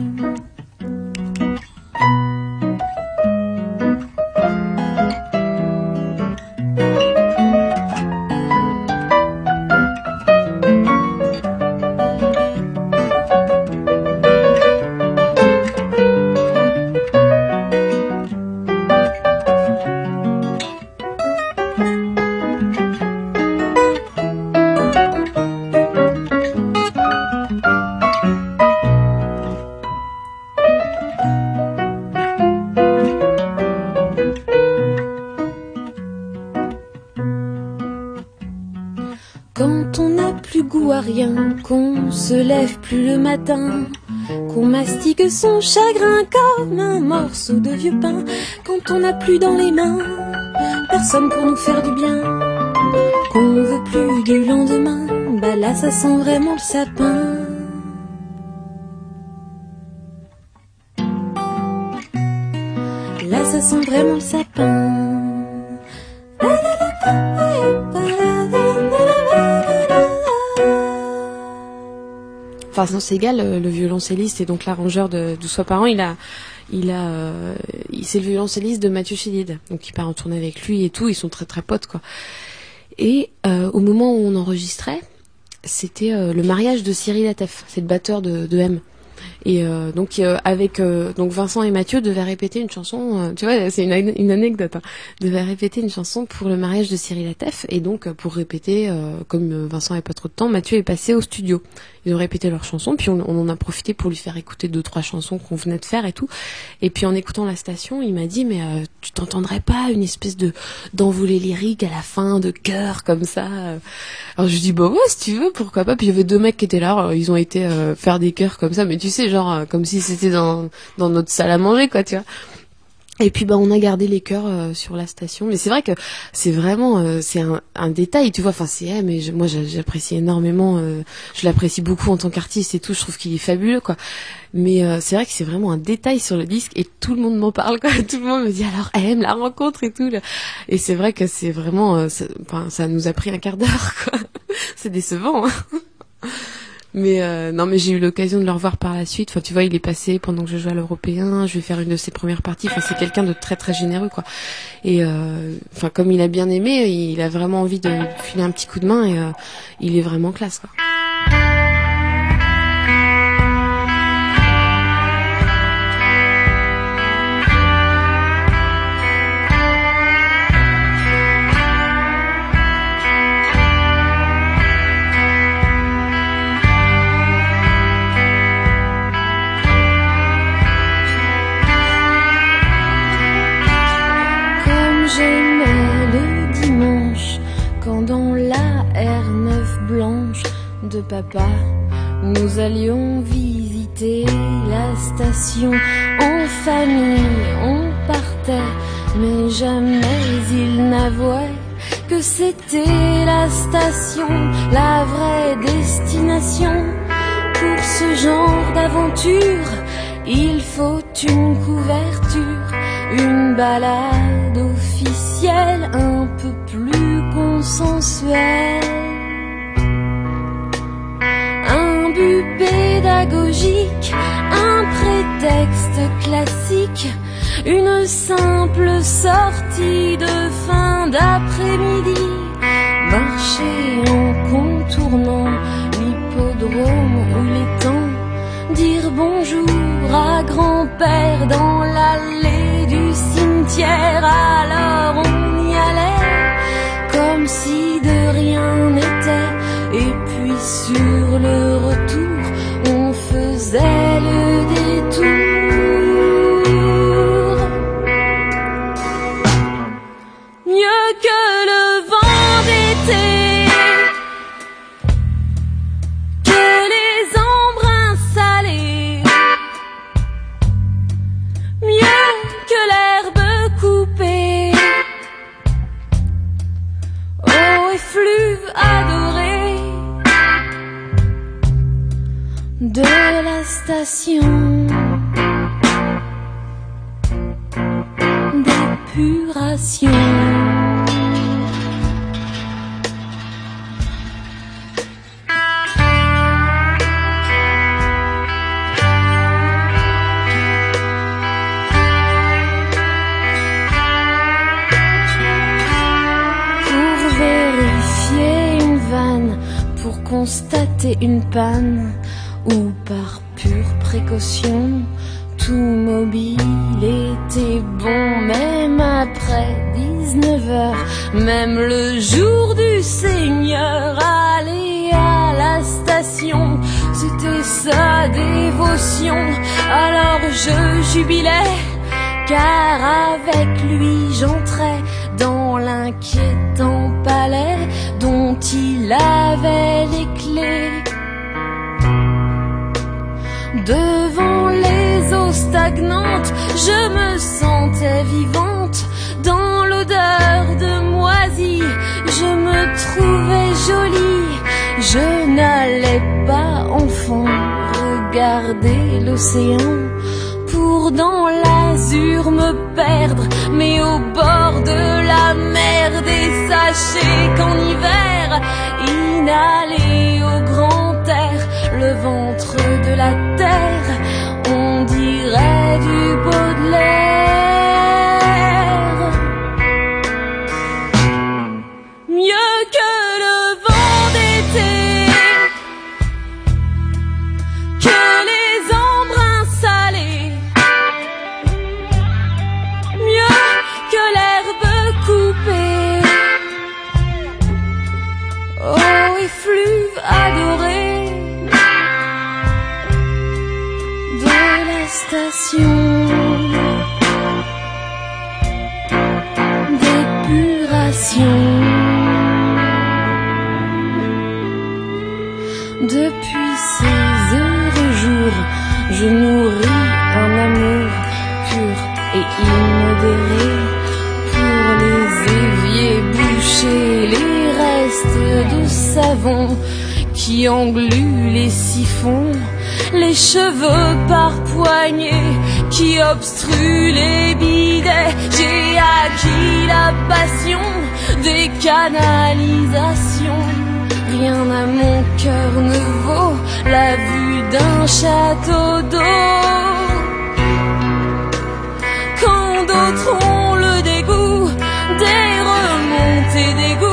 Se lève plus le matin, qu'on mastique son chagrin comme un morceau de vieux pain, quand on n'a plus dans les mains personne pour nous faire du bien, qu'on veut plus du lendemain, bah là ça sent vraiment le sapin. Là ça sent vraiment le sapin. Vincent Segal, le, le violoncelliste et donc l'arrangeur de Douze par an, il a, il a, euh, c'est le violoncelliste de Mathieu Chédid, donc il part en tournée avec lui et tout, ils sont très très potes quoi. Et euh, au moment où on enregistrait, c'était euh, le mariage de Cyril Atef, c'est le batteur de M. Et euh, donc euh, avec euh, donc Vincent et Mathieu devaient répéter une chanson. tu vois, c'est une, anecdote. Hein, devaient répéter une chanson pour le mariage de Cyril Atef. Et donc pour répéter, comme Vincent n'avait pas trop de temps, Mathieu est passé au studio. Ils ont répété leur chanson, puis on, en a profité pour lui faire écouter deux trois chansons qu'on venait de faire et tout. Et puis en écoutant la station, il m'a dit mais tu t'entendrais pas une espèce de d'envolée lyrique à la fin, de chœur comme ça. Alors je dis bah ouais si tu veux, pourquoi pas. Puis il y avait deux mecs qui étaient là, ils ont été faire des chœurs comme ça, mais tu sais genre euh, comme si c'était dans dans notre salle à manger quoi, tu vois. Et puis bah on a gardé les chœurs euh, sur la station, mais c'est vrai que c'est vraiment euh, c'est un, détail, tu vois. Enfin c'est mais moi j'apprécie énormément, je l'apprécie beaucoup en tant qu'artiste et tout. Je trouve qu'il est fabuleux quoi. Mais c'est vrai que c'est vraiment un détail sur le disque et tout le monde m'en parle quoi. Tout le monde me dit alors aime la rencontre et tout. Et c'est vrai que c'est vraiment, ça, ça nous a pris un quart d'heure quoi. c'est décevant. Hein. Mais euh, non, mais j'ai eu l'occasion de le revoir par la suite. Enfin, tu vois, il est passé pendant que je jouais à l'européen. Je vais faire une de ses premières parties. Enfin, c'est quelqu'un de très très généreux, quoi. Et euh, enfin, comme il a bien aimé, il a vraiment envie de filer un petit coup de main et euh, il est vraiment classe, quoi. Papa, nous allions visiter la station en famille, on partait, mais jamais il n'avouait que c'était la station, la vraie destination. Pour ce genre d'aventure, il faut une couverture, une balade officielle un peu plus consensuelle. Pédagogique, un prétexte classique, une simple sortie de fin d'après-midi. Marcher en contournant l'hippodrome ou les temps, dire bonjour à grand-père dans l'allée du cimetière, alors on y allait comme si de rien sur le retour, on faisait station d'épuration. Pour vérifier une vanne, pour constater une panne, tout mobile était bon, même après 19 heures, même le jour du Seigneur, aller à la station, c'était sa dévotion, alors je jubilais, car avec lui j'entrais dans l'inquiétant palais dont il avait vivante. Dans l'odeur de moisie, je me trouvais jolie. Je n'allais pas, enfant, regarder l'océan pour dans l'azur me perdre, mais au bord de la mer des sachets qu'en hiver, inhaler au grand air le ventre de la terre, d'épuration. Depuis ces heureux jours, je nourris un amour pur et immodéré pour les éviers bouchés, les restes de savon qui engluent les siphons, les cheveux par poignée qui obstruent les bidets. J'ai acquis la passion des canalisations. Rien à mon cœur ne vaut la vue d'un château d'eau. Quand d'autres ont le dégoût des remontées d'égout,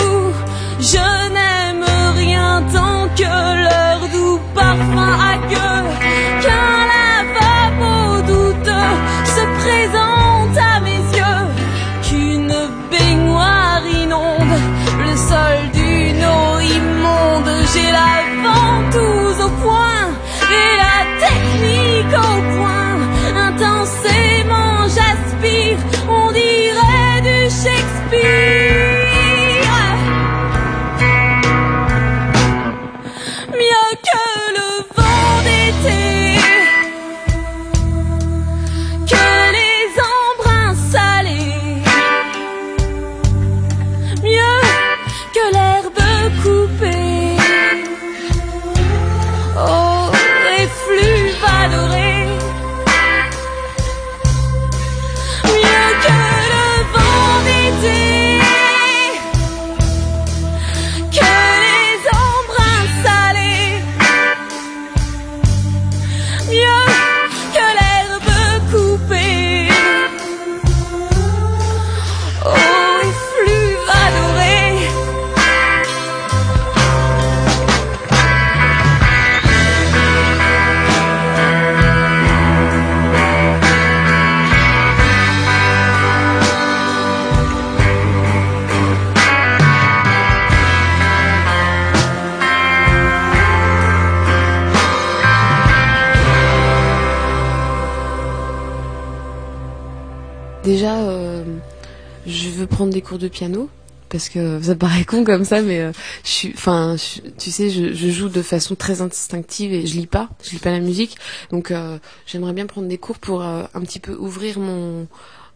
des cours de piano parce que ça paraît con comme ça, mais euh, je suis, enfin, tu sais, je, joue de façon très instinctive et je lis pas, je lis pas la musique, donc euh, j'aimerais bien prendre des cours pour euh, un petit peu ouvrir mon,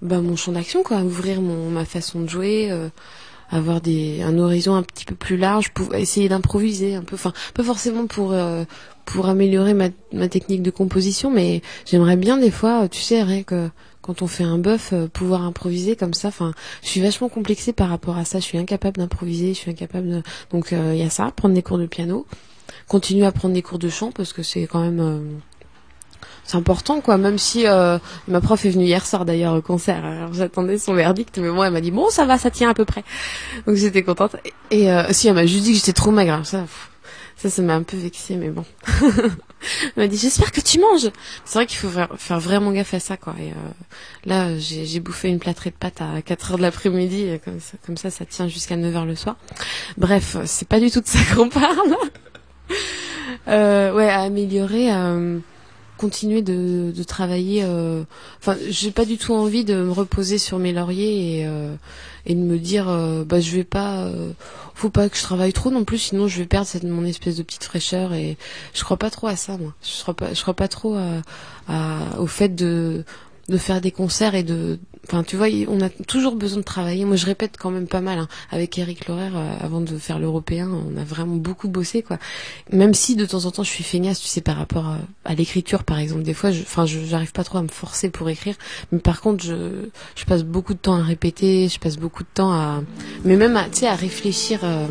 bah, mon champ d'action, quoi, ouvrir mon ma façon de jouer. avoir des un horizon un petit peu plus large pour essayer d'improviser un peu enfin pas forcément pour pour améliorer ma, ma technique de composition mais j'aimerais bien des fois tu sais rien que quand on fait un bœuf euh, pouvoir improviser comme ça enfin je suis vachement complexée par rapport à ça. Je suis incapable d'improviser je suis incapable de donc il y a ça prendre des cours de piano continuer à prendre des cours de chant parce que c'est quand même euh, c'est important quoi. Même si euh, ma prof est venue hier soir d'ailleurs au concert j'attendais son verdict mais moi elle m'a dit bon ça va ça tient à peu près. Donc j'étais contente. Et, euh, si elle m'a juste dit que j'étais trop maigre ça ça ça m'a un peu vexée mais bon. Elle m'a dit j'espère que tu manges. C'est vrai qu'il faut faire, vraiment gaffe à ça quoi. Et euh, là j'ai bouffé une plâtrée de pâtes à 4 heures de l'après-midi comme ça, ça tient jusqu'à 9 heures le soir. Bref c'est pas du tout de ça qu'on parle. Euh, ouais à améliorer euh, continuer de, de travailler. euh, Enfin, j'ai pas du tout envie de me reposer sur mes lauriers et, et de me dire, euh, bah je vais pas, euh, faut pas que je travaille trop non plus, sinon je vais perdre mon espèce de petite fraîcheur et je crois pas trop à ça moi. Je crois pas, je crois pas trop à- au fait de de faire des concerts et de enfin tu vois on a toujours besoin de travailler. Moi je répète quand même pas mal hein. avec Eric Laurer euh, avant de faire l'européen on a vraiment beaucoup bossé quoi. Même si de temps en temps je suis feignasse tu sais par rapport à, à l'écriture par exemple des fois enfin je j'arrive pas trop à me forcer pour écrire. Mais par contre je je passe beaucoup de temps à répéter je passe beaucoup de temps à mais même à tu sais à réfléchir euh,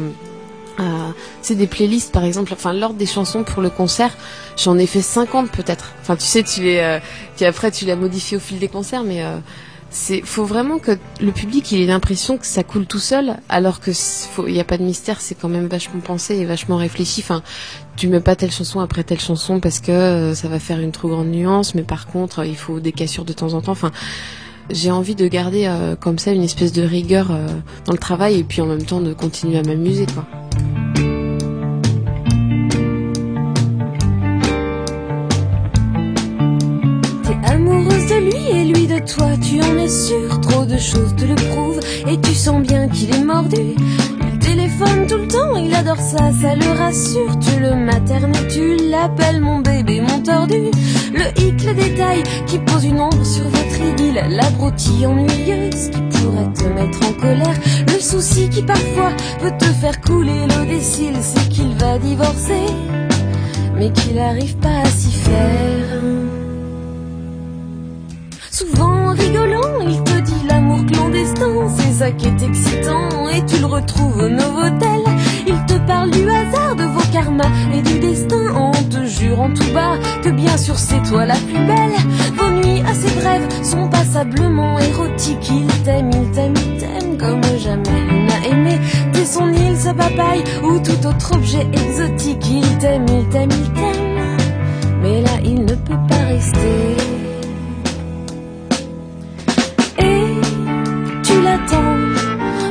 à c'est des playlists par exemple. Enfin l'ordre des chansons pour le concert j'en ai fait 50 peut-être. Enfin tu sais tu les euh, tu après tu l'as modifié au fil des concerts mais euh, c'est faut vraiment que le public ait l'impression que ça coule tout seul alors que c'est- faut il y a pas de mystère c'est quand même vachement pensé et vachement réfléchi. Enfin tu mets pas telle chanson après telle chanson parce que euh, ça va faire une trop grande nuance mais par contre il faut des cassures de temps en temps. Enfin j'ai envie de garder euh, comme ça une espèce de rigueur euh, dans le travail et puis en même temps de continuer à m'amuser quoi toi, tu en es sûr. Trop de choses te le prouvent et tu sens bien qu'il est mordu. Il téléphone tout le temps, il adore ça, ça le rassure. Tu le maternes tu l'appelles mon bébé, mon tordu. Le hic, le détail qui pose une ombre sur votre idylle. La ennuyeuse qui pourrait te mettre en colère. Le souci qui parfois peut te faire couler l'eau des cils, c'est qu'il va divorcer, mais qu'il arrive pas à s'y faire. Souvent rigolant, il te dit l'amour clandestin, c'est ça qui est excitant, et tu le retrouves au Novotel. Il te parle du hasard, de vos karmas et du destin, en te jurant tout bas que bien sûr c'est toi la plus belle. Vos nuits assez brèves sont passablement érotiques. Il t'aime, il t'aime, il t'aime comme jamais il n'a aimé. T'es son île, sa papaye ou tout autre objet exotique. Il t'aime, il t'aime, il t'aime, mais là il ne peut pas rester.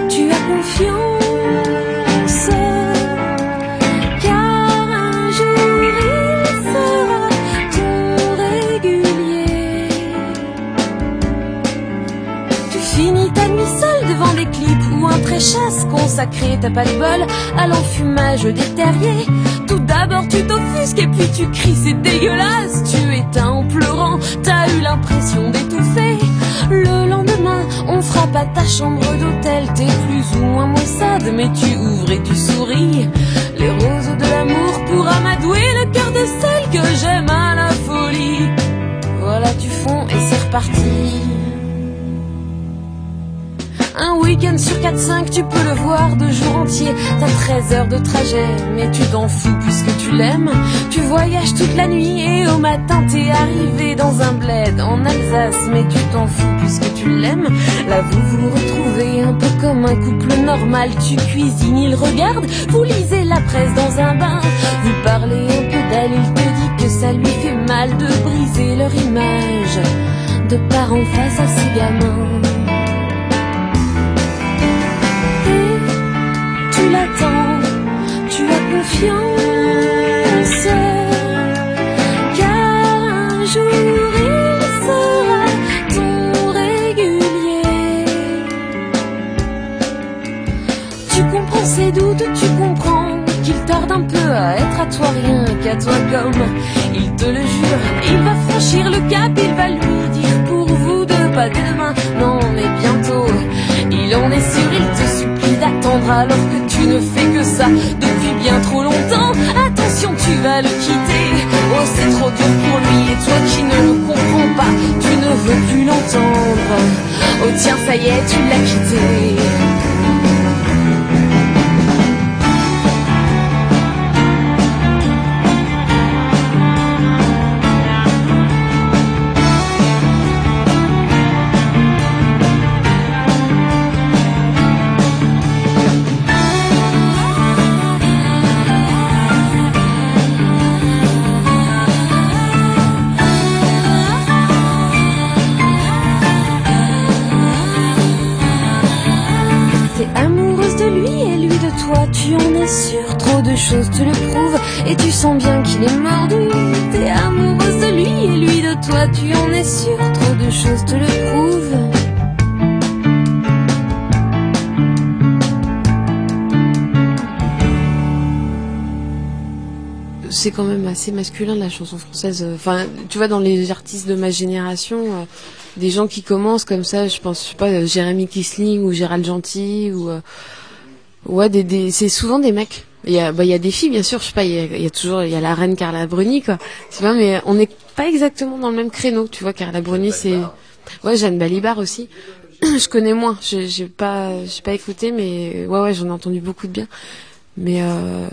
Tu as confiance. Car un jour il sera ton régulier. Tu finis ta nuit seule devant des clips ou un pré-chasse consacré, t'as pas de bol à l'enfumage des terriers. Tout d'abord tu t'offusques et puis tu cries, c'est dégueulasse. Tu éteins en pleurant, t'as eu l'impression d'étouffer. On frappe à ta chambre d'hôtel. T'es plus ou moins maussade, mais tu ouvres et tu souris. Les roses de l'amour pour amadouer le cœur de celle que j'aime à la folie. Voilà, tu fonds et c'est reparti. Un week-end sur 4-5, tu peux le voir de jour entier. T'as 13 heures de trajet, mais tu t'en fous puisque tu l'aimes. Tu voyages toute la nuit et au matin t'es arrivé dans un bled en Alsace, mais tu t'en fous puisque tu l'aimes. Là vous vous retrouvez un peu comme un couple normal. Tu cuisines, il regarde, vous lisez la presse dans un bain. Vous parlez un peu d'elle, il te dit que ça lui fait mal de briser leur image de parents face à ses gamins. tu l'attends, tu as confiance un jour il sera ton régulier. Tu comprends ses doutes, tu comprends qu'il tarde un peu à être à toi rien qu'à toi comme il te le jure. Il va franchir le cap, il va lui dire pour vous deux pas demain, non mais bientôt. Il en est sûr, il te supplie d'attendre alors que tu ne fais que ça depuis bien trop longtemps. Attention, tu vas le quitter. Oh, c'est trop dur pour lui et toi qui ne le comprends pas, tu ne veux plus l'entendre. Oh tiens, ça y est, tu l'as quitté. Toi, tu en es sûr. Trop de choses te le prouvent et tu sens bien qu'il est mordu. T'es amoureuse de lui et lui de toi, tu en es sûr. Trop de choses te le prouvent. c'est quand même assez masculin la chanson française. Enfin, tu vois, dans les artistes de ma génération, euh, des gens qui commencent comme ça, je pense, je sais pas, euh, Jérémy Kisling ou Gérald Gentil ou euh, ouais, des, des, c'est souvent des mecs. Il y a, bah, il y a des filles, bien sûr. Je sais pas, il y a, il y a toujours, il y a la reine Carla Bruni, quoi. Tu vois, mais on n'est pas exactement dans le même créneau. Tu vois, Carla Bruni, c'est ouais, Jeanne Balibar aussi. je connais moins. J'ai j'ai pas, j'ai pas écouté, mais ouais, ouais, j'en ai entendu beaucoup de bien. Mais euh,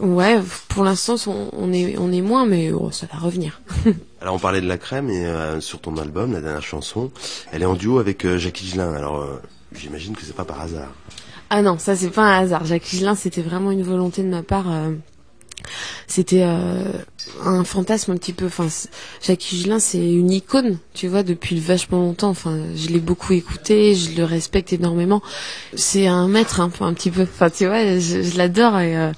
Ouais, pour l'instant, on, on est, on est moins, mais oh, ça va revenir. Alors on parlait de la crème et euh, sur ton album, la dernière chanson, elle est en duo avec euh, Jacques Higelin. Alors euh, j'imagine que c'est pas par hasard. Ah non, ça c'est pas un hasard. Jacques Higelin, c'était vraiment une volonté de ma part. euh, c'était euh, un fantasme un petit peu. Enfin, Jacques Higelin, c'est une icône, tu vois, depuis vachement longtemps. Enfin, je l'ai beaucoup écouté, je le respecte énormément. C'est un maître, un peu, un petit peu. Enfin, tu vois, je, l'adore euh,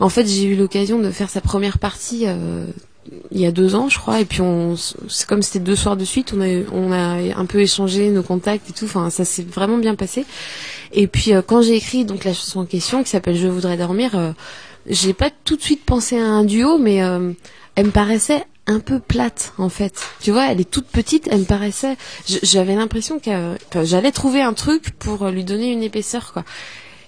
en fait, j'ai eu l'occasion de faire sa première partie il y a deux ans, je crois, et puis c'est comme c'était deux soirs de suite, on a, un peu échangé nos contacts et tout. Enfin, ça s'est vraiment bien passé. Et puis euh, quand j'ai écrit donc la chanson en question qui s'appelle Je voudrais dormir, euh, j'ai pas tout de suite pensé à un duo, mais euh, elle me paraissait un peu plate en fait. Tu vois, elle est toute petite, elle me paraissait. J'avais l'impression que j'allais trouver un truc pour lui donner une épaisseur, quoi.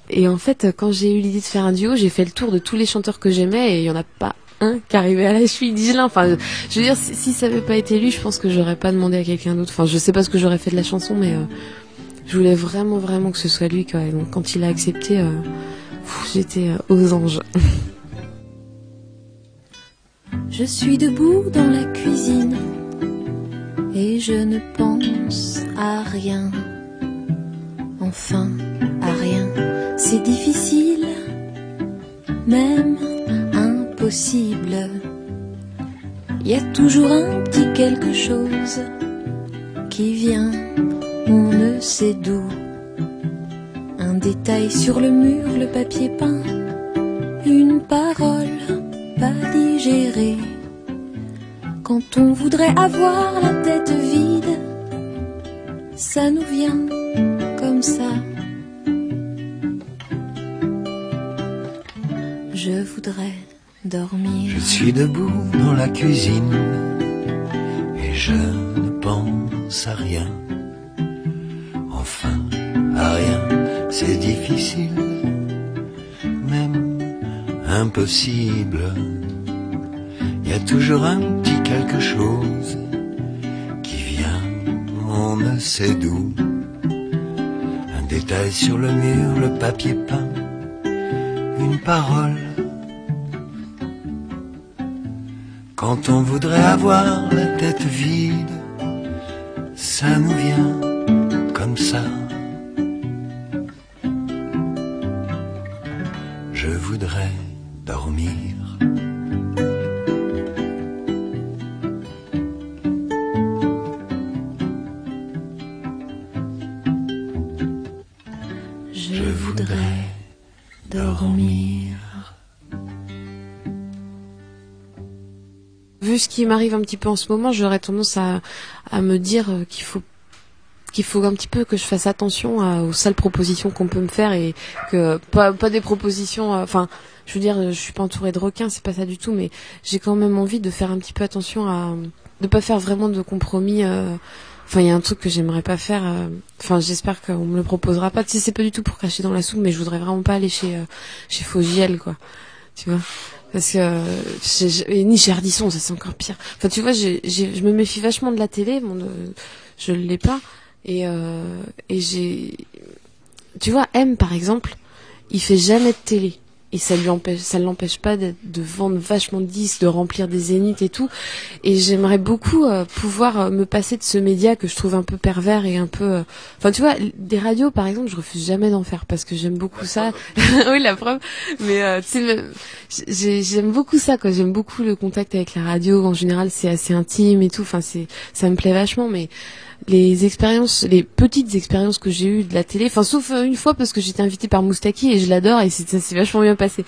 Et en fait, quand j'ai eu l'idée de faire un duo, j'ai fait le tour de tous les chanteurs que j'aimais et il y en a pas un qui arrivait à la cheville d'Igelin. Enfin, je veux dire, si, ça avait pas été lui, je pense que j'aurais pas demandé à quelqu'un d'autre. Enfin, je sais pas ce que j'aurais fait de la chanson, mais euh, je voulais vraiment, vraiment que ce soit lui. Donc, quand il a accepté, euh, j'étais euh, aux anges. Je suis debout dans la cuisine et je ne pense à rien. Enfin, à rien. C'est difficile, même Il y a toujours un petit quelque chose qui vient, on ne sait d'où. Un détail sur le mur, le papier peint, une parole pas digérée. Quand on voudrait avoir la tête vide, ça nous vient Je suis debout dans la cuisine et je ne pense à rien. Enfin, à rien, c'est difficile, même impossible. Il y a toujours un petit quelque chose qui vient, on ne sait d'où. Un détail sur le mur, le papier peint, une parole Quand on voudrait avoir la tête vide, ça nous vient qui m'arrive un petit peu en ce moment, j'aurais tendance à, me dire euh, qu'il faut qu'il faut un petit peu que je fasse attention aux sales propositions qu'on peut me faire et que pas, pas des propositions. euh, Enfin, je veux dire, je suis pas entourée de requins, c'est pas ça du tout, mais j'ai quand même envie de faire un petit peu attention à de pas faire vraiment de compromis. euh, Enfin, il y a un truc que j'aimerais pas faire. Enfin, j'espère qu'on me le proposera pas. Tu sais, c'est pas du tout pour cracher dans la soupe, mais je voudrais vraiment pas aller chez chez Fogiel, quoi. Tu vois Parce que euh, et ni ça c'est encore pire. Enfin, tu vois, je me méfie vachement de la télé. Bon, de- je l'ai pas. Et euh, et j'ai, tu vois, M par exemple, il fait jamais de télé. Et ça lui empêche, ça l'empêche pas de, de vendre vachement de disques, de remplir des zéniths et tout. Et j'aimerais beaucoup euh, pouvoir euh, me passer de ce média que je trouve un peu pervers et un peu. euh, Enfin, tu vois, des radios par exemple, je refuse jamais d'en faire parce que j'aime beaucoup ça. oui, la preuve. Mais euh, j'aime beaucoup ça, quoi. J'aime beaucoup le contact avec la radio. En général, c'est assez intime et tout. Enfin, c'est, ça me plaît vachement. Mais les expériences, les petites expériences que j'ai eues de la télé, enfin sauf euh, une fois parce que j'étais invitée par Moustaki et je l'adore et ça s'est vachement bien passé.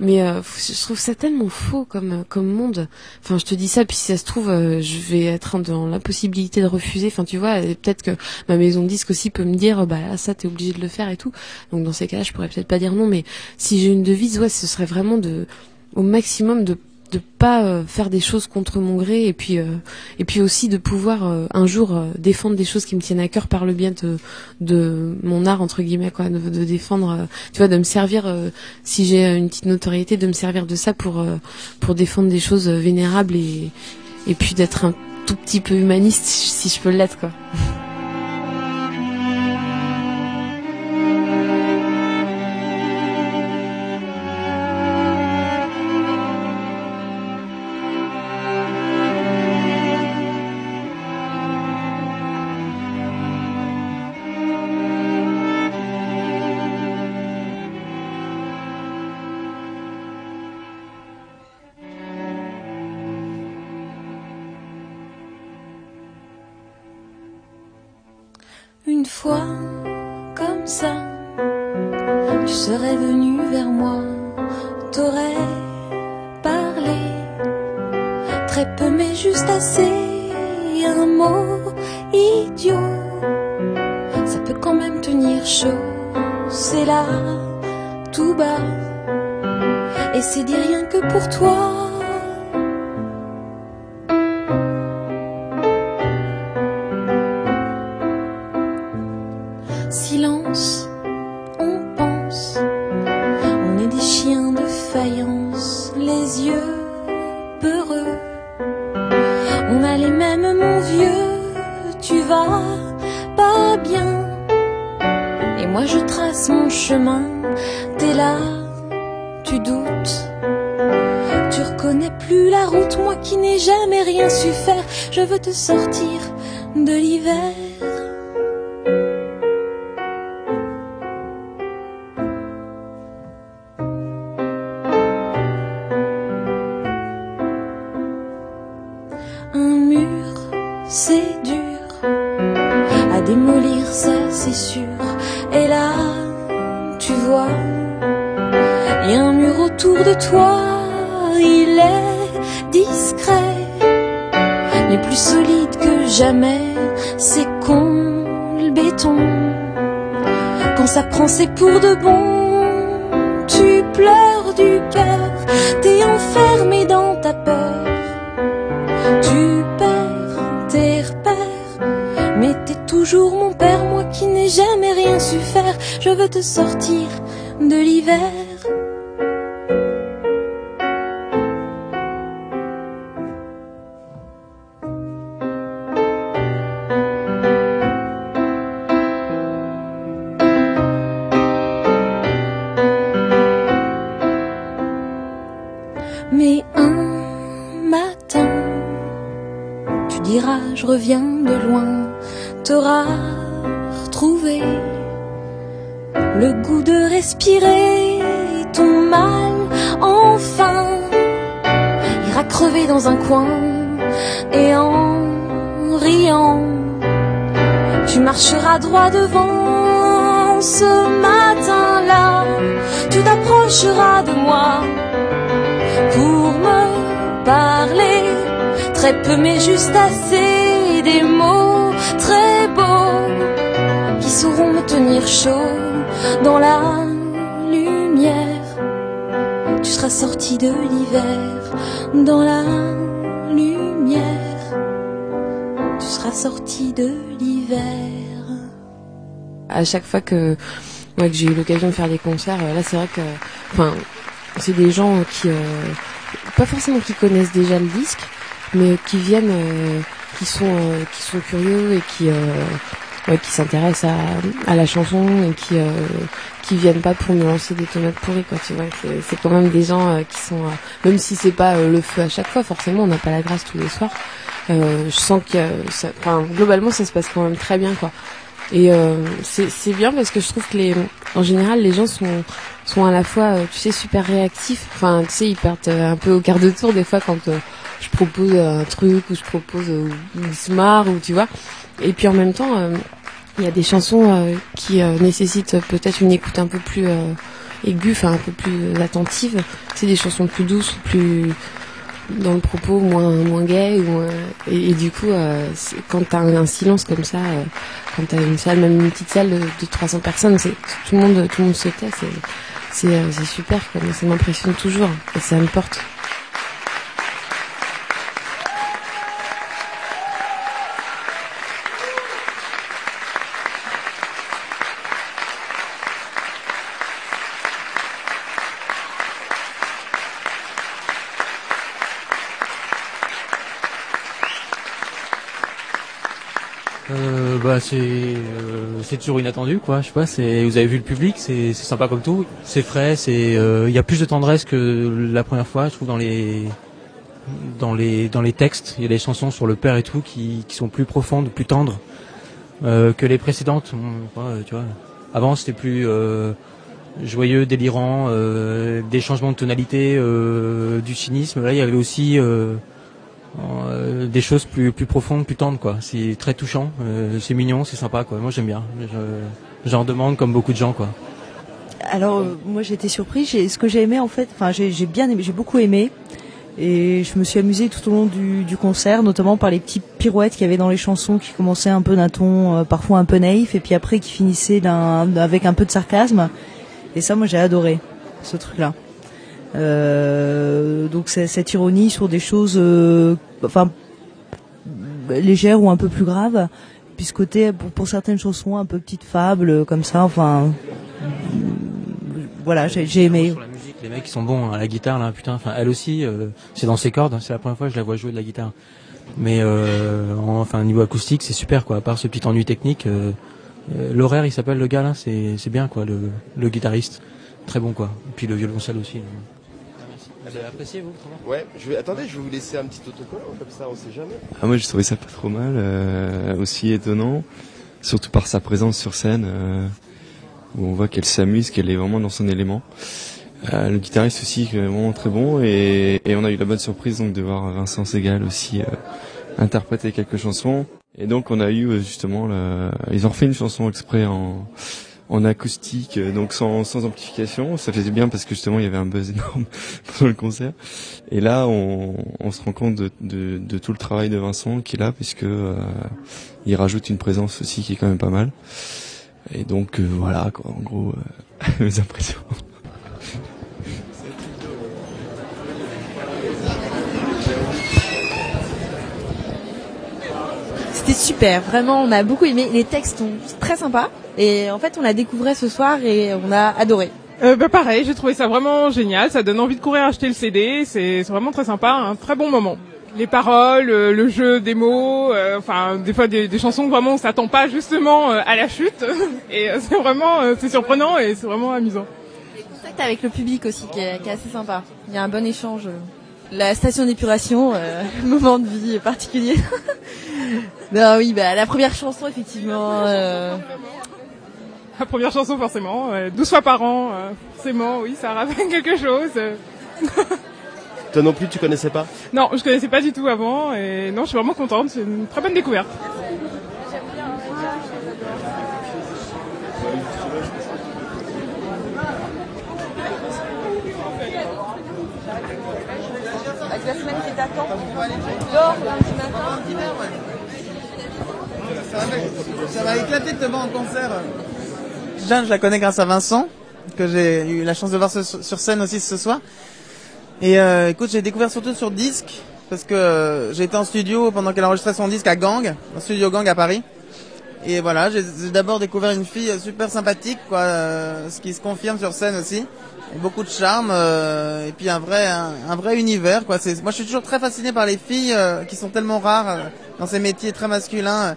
Mais euh, je trouve ça tellement faux comme euh, comme monde. Enfin je te dis ça puis si ça se trouve euh, je vais être dans l'impossibilité de refuser. Enfin tu vois peut-être que ma maison de disque aussi peut me dire bah là, ça t'es obligé de le faire et tout. Donc dans ces cas-là je pourrais peut-être pas dire non mais si j'ai une devise ouais ce serait vraiment de au maximum de de pas euh, faire des choses contre mon gré et puis euh, et puis aussi de pouvoir euh, un jour défendre des choses qui me tiennent à cœur par le bien de mon art entre guillemets quoi de, de défendre tu vois de me servir si j'ai une petite notoriété de me servir de ça pour pour défendre des choses vénérables et et puis d'être un tout petit peu humaniste si je peux l'être quoi assez, un mot idiot, ça peut quand même tenir chaud, c'est là, tout bas, et c'est dit rien que pour toi. Je veux te sortir de l'hiver. Sortir de l'hiver. Dans un coin et en riant tu marcheras droit devant ce matin-là. Tu t'approcheras de moi pour me parler. Très peu mais juste assez des mots très beaux sauront me tenir chaud dans la lumière. Tu seras sorti de l'hiver dans la lumière. Tu seras sorti de l'hiver. À chaque fois que, j'ai eu l'occasion de faire des concerts, euh, là c'est vrai que, c'est des gens qui, euh, pas forcément qui connaissent déjà le disque, mais qui viennent, euh, qui sont, curieux et qui, ouais, qui s'intéressent à, à la chanson et qui, euh, qui viennent pas pour me lancer des tomates pourries, quoi. Tu vois, c'est, quand même des gens euh, qui sont, euh, même si c'est pas euh, le feu à chaque fois, forcément, on n'a pas la grâce tous les soirs. Je sens que, enfin, globalement, ça se passe quand même très bien, quoi. Et c'est bien parce que je trouve que les, en général, les gens sont sont à la fois, tu sais, super réactifs. Enfin, tu sais, ils partent un peu au quart de tour des fois quand je propose un truc ou je propose euh, une smart ou tu vois. Et puis en même temps, euh, il y a des chansons euh, qui euh, nécessitent peut-être une écoute un peu plus aiguë, enfin un peu plus attentive. C'est des chansons plus douces, plus dans le propos moins moins gay ou et, du coup quand t'as un, un silence comme ça euh, quand t'as une salle même une petite salle de, de 300 personnes c'est tout le monde tout le monde se c'est super quoi ça m'impressionne toujours et ça me porte Euh, bah c'est euh, c'est toujours inattendu quoi. Je sais pas c'est vous avez vu le public c'est c'est sympa comme tout. C'est frais c'est euh, il y a plus de tendresse que la première fois je trouve dans les dans les dans les textes. Il y a des chansons sur le père et tout qui qui sont plus profondes plus tendres euh, que les précédentes. Tu vois. Avant c'était plus joyeux délirant des changements de tonalité du cynisme. Là il y avait aussi euh, des choses plus plus profondes, plus tendres quoi. C'est très touchant, euh, c'est mignon, c'est sympa quoi. Moi j'aime bien. Je- J'en demande comme beaucoup de gens quoi. Alors euh, moi j'ai été surpris. Ce que j'ai aimé en fait, enfin j'ai bien j'ai beaucoup aimé. Et je me suis amusée tout au long du, concert, notamment par les petites pirouettes qu'il y avait dans les chansons qui commençaient un peu d'un ton parfois un peu naïf et puis après qui finissaient avec un peu de sarcasme. Et ça, moi j'ai adoré ce truc-là. Euh, donc cette ironie sur des choses, euh, enfin légères ou un peu plus graves. Puis ce côté pour, certaines chansons un peu petite fable euh, comme ça. Enfin voilà, j'ai aimé. Les mecs ils sont bons à la guitare là, putain. Enfin elle aussi, euh, c'est dans ses cordes. C'est la première fois que je la vois jouer de la guitare. Mais euh, en- enfin niveau acoustique c'est super quoi. À part ce petit ennui technique, euh, euh, l'horaire il s'appelle le gars c'est bien quoi. Le, guitariste, très bon quoi. Et puis le violoncelle aussi. Vous avez apprécié vous Ouais, je vais attendez, je vais vous laisser un petit autocollant comme ça, on sait jamais. Ah, moi j'ai trouvé ça pas trop mal, euh, aussi étonnant, surtout par sa présence sur scène, euh, où on voit qu'elle s'amuse, qu'elle est vraiment dans son élément. Euh, le guitariste aussi qui est vraiment très bon et, et on a eu la bonne surprise donc de voir Vincent Segal aussi euh, interpréter quelques chansons. Et donc on a eu euh, justement, le- ils ont refait une chanson exprès en, en acoustique, euh, donc sans, sans amplification. Ça faisait bien parce que justement il y avait un buzz énorme pendant le concert. Et là on, se rend compte de, tout le travail de Vincent qui est là puisque euh, il rajoute une présence aussi qui est quand même pas mal. Et donc euh, voilà en gros mes impressions. C'était super, vraiment, on a beaucoup aimé. Les textes sont très sympas. Et en fait, on l'a découvert ce soir et on a adoré. Euh, bah pareil, j'ai trouvé ça vraiment génial. Ça donne envie de courir acheter le CD. C'est vraiment très sympa, un très bon moment. Les paroles, euh, le jeu des mots, euh, enfin des fois des, des chansons vraiment on s'attend pas justement euh, à la chute. Et euh, c'est vraiment euh, c'est surprenant et c'est vraiment amusant. contact avec le public aussi qui est, qui est assez sympa. Il y a un bon échange. La station d'épuration, euh, moment de vie particulier. non, oui, bah, la première chanson, effectivement. euh, La première chanson forcément, euh, 12 fois par an, euh, forcément, oui, ça rappelle quelque chose. euh. Toi non plus, tu connaissais pas? Non, je connaissais pas du tout avant et non, je suis vraiment contente. C'est une très bonne découverte. Avec la semaine qui t'attend, lundi matin. Va, ça va éclater de te voir en concert. Jeanne, je la connais grâce à Vincent, que j'ai eu la chance de voir sur scène aussi ce soir. Et euh, écoute, j'ai découvert surtout sur disque, parce que euh, j'ai été en studio pendant qu'elle enregistrait son disque à Gang, au studio Gang à Paris. Et voilà, j'ai d'abord découvert une fille super sympathique, quoi, euh, ce qui se confirme sur scène aussi. Beaucoup de charme, euh, et puis un vrai, un, un vrai univers, quoi. Moi, je suis toujours très fasciné par les filles qui sont tellement rares dans ces métiers très masculins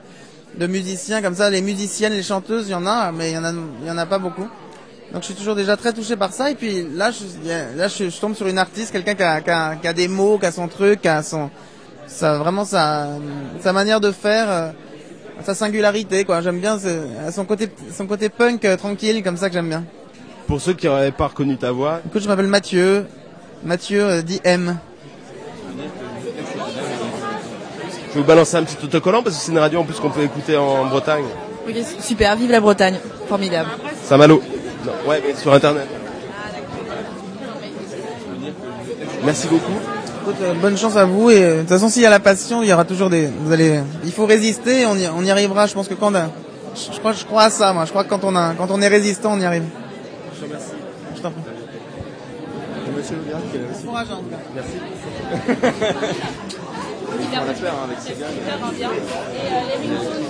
de musiciens comme ça. Les musiciennes, les chanteuses, il y en a, mais il y en a, il y en a pas beaucoup. Donc je suis toujours déjà très touché par ça. Et puis là, je, là, je, je tombe sur une artiste, quelqu'un qui a, qui, a, qui a des mots, qui a son truc, qui a son, ça, vraiment sa, sa manière de faire, euh, sa singularité, quoi. J'aime bien son côté, son côté punk euh, tranquille, comme ça que j'aime bien. Pour ceux qui n'auraient pas reconnu ta voix, Écoute, je m'appelle Mathieu. Mathieu euh, dit M. je vais vous balancer un petit autocollant parce que c'est une radio en plus qu'on peut écouter en Bretagne. Ok, super, vive la Bretagne. Formidable. Saint-Malo. Non, ouais, mais sur Internet. Merci beaucoup. Écoute, euh, bonne chance à vous et euh, de toute façon s'il y a la passion, il y aura toujours des vous allez il faut résister, on y, on y arrivera, je pense que quand on a- je, je crois je crois à ça moi, je crois que quand on a quand on est résistant, on y arrive. Je te remercie. Je t'en prie. Monsieur. Courage, en tout cas. Merci. On faire, hein, avec ces gars. Hyper bien. Et euh, les ringtones.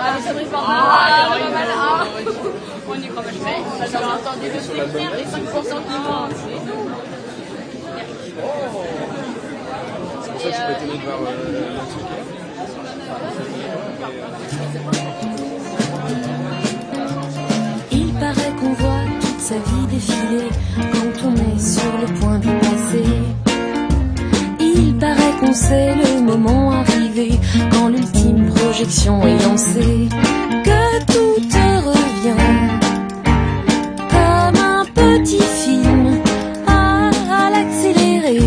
Ah, les sonneries. Ah, pas mal. Ah. On. On déjà entendu le secteur, les 5% qui manquent. C'est nous. C'est pour ça que je suis pas étonné de voir euh, la truc. Il paraît qu'on voit toute sa vie défiler quand on est sur le point d'y passer. Sait le moment arrivé quand l'ultime projection est lancée. Que tout revient comme un petit film à, à l'accéléré.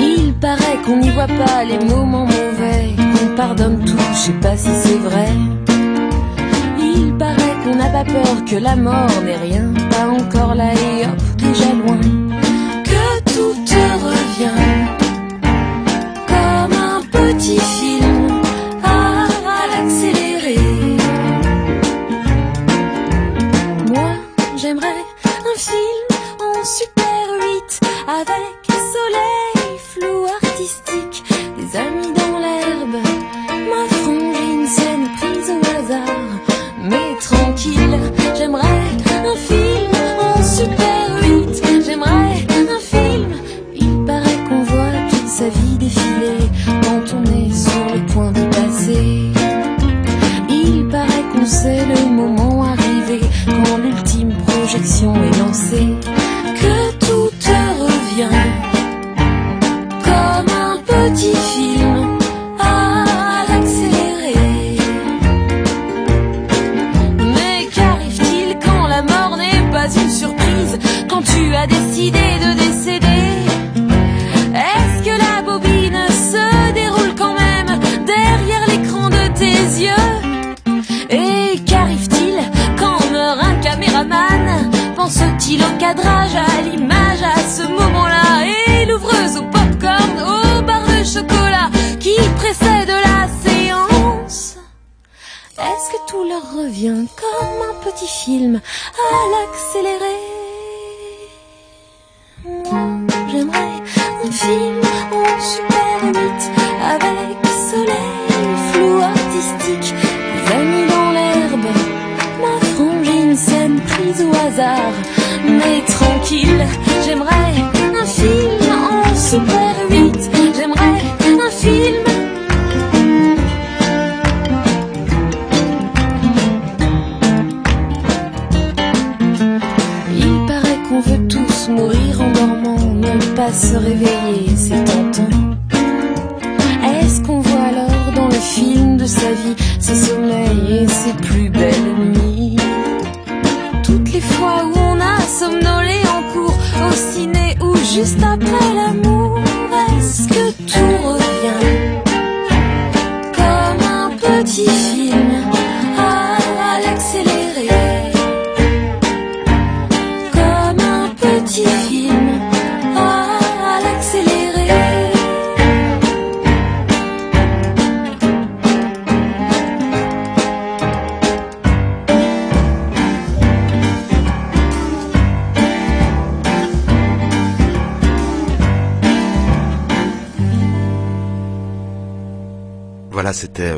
Il paraît qu'on n'y voit pas les moments mauvais, qu'on pardonne tout, je sais pas si c'est vrai. Il paraît qu'on n'a pas peur que la mort n'est rien, pas encore là et hop, déjà loin. Comme un petit film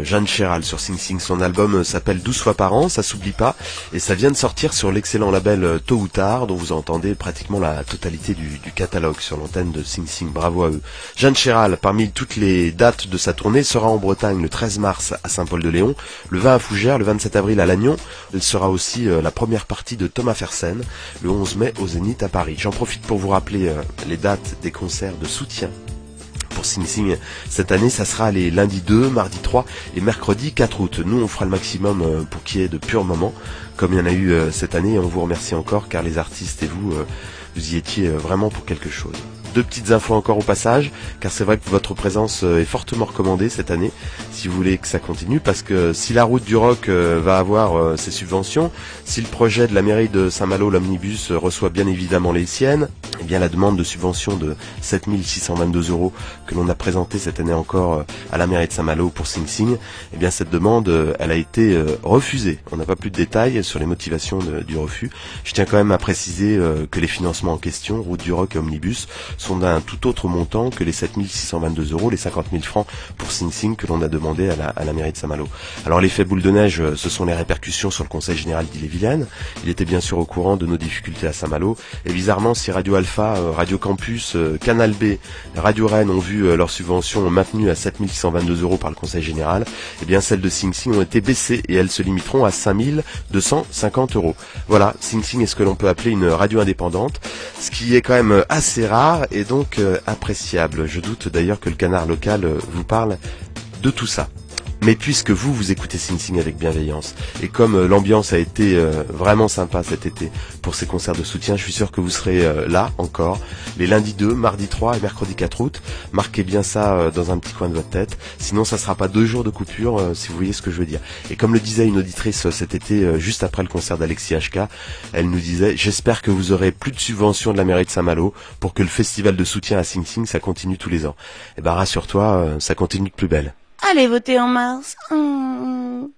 Jeanne Chéral sur Sing Sing. Son album s'appelle 12 fois par an, ça s'oublie pas. Et ça vient de sortir sur l'excellent label Tôt ou Tard, dont vous entendez pratiquement la totalité du, catalogue sur l'antenne de Sing Sing. Bravo à eux. Jeanne Chéral, parmi toutes les dates de sa tournée, sera en Bretagne le 13 mars à Saint-Paul-de-Léon, le 20 à Fougères, le 27 avril à Lannion. Elle sera aussi la première partie de Thomas Fersen, le 11 mai au Zénith à Paris. J'en profite pour vous rappeler les dates des concerts de soutien Cette année, ça sera les lundis 2, mardi 3 et mercredi 4 août. Nous, on fera le maximum pour qu'il y ait de purs moments, comme il y en a eu cette année. On vous remercie encore, car les artistes et vous, vous y étiez vraiment pour quelque chose. Deux petites infos encore au passage, car c'est vrai que votre présence est fortement recommandée cette année, si vous voulez que ça continue, parce que si la route du rock va avoir ses subventions, si le projet de la mairie de Saint-Malo, l'omnibus, reçoit bien évidemment les siennes, eh bien la demande de subvention de 7622 euros que l'on a présentée cette année encore à la mairie de Saint-Malo pour Sing Sing, eh bien cette demande, elle a été refusée. On n'a pas plus de détails sur les motivations du refus. Je tiens quand même à préciser que les financements en question, route du rock et omnibus, sont d'un tout autre montant que les 7622 euros, les 50 000 francs pour Sing Sing que l'on a demandé à la, mairie de Saint-Malo. Alors l'effet boule de neige, ce sont les répercussions sur le conseil général d'Ille-et-Vilaine. Il était bien sûr au courant de nos difficultés à Saint-Malo. Et bizarrement, si Radio Alpha, Radio Campus, Canal B, Radio Rennes ont vu leurs subventions maintenues à 7622 euros par le conseil général, eh bien celles de Sing Sing ont été baissées et elles se limiteront à 5250 euros. Voilà, Sing Sing est ce que l'on peut appeler une radio indépendante, ce qui est quand même assez rare et donc euh, appréciable. Je doute d'ailleurs que le canard local euh, vous parle de tout ça. Mais puisque vous, vous écoutez Sing Sing avec bienveillance, et comme euh, l'ambiance a été euh, vraiment sympa cet été pour ces concerts de soutien, je suis sûr que vous serez euh, là encore, les lundis 2, mardi 3 et mercredi 4 août. Marquez bien ça dans un petit coin de votre tête, sinon ça sera pas deux jours de coupure, si vous voyez ce que je veux dire. Et comme le disait une auditrice cet été, juste après le concert d'Alexis HK, elle nous disait, j'espère que vous aurez plus de subventions de la mairie de Saint-Malo pour que le festival de soutien à Sing Sing, ça continue tous les ans. Et ben rassure-toi, ça continue de plus belle. Allez voter en mars. Hum, hum.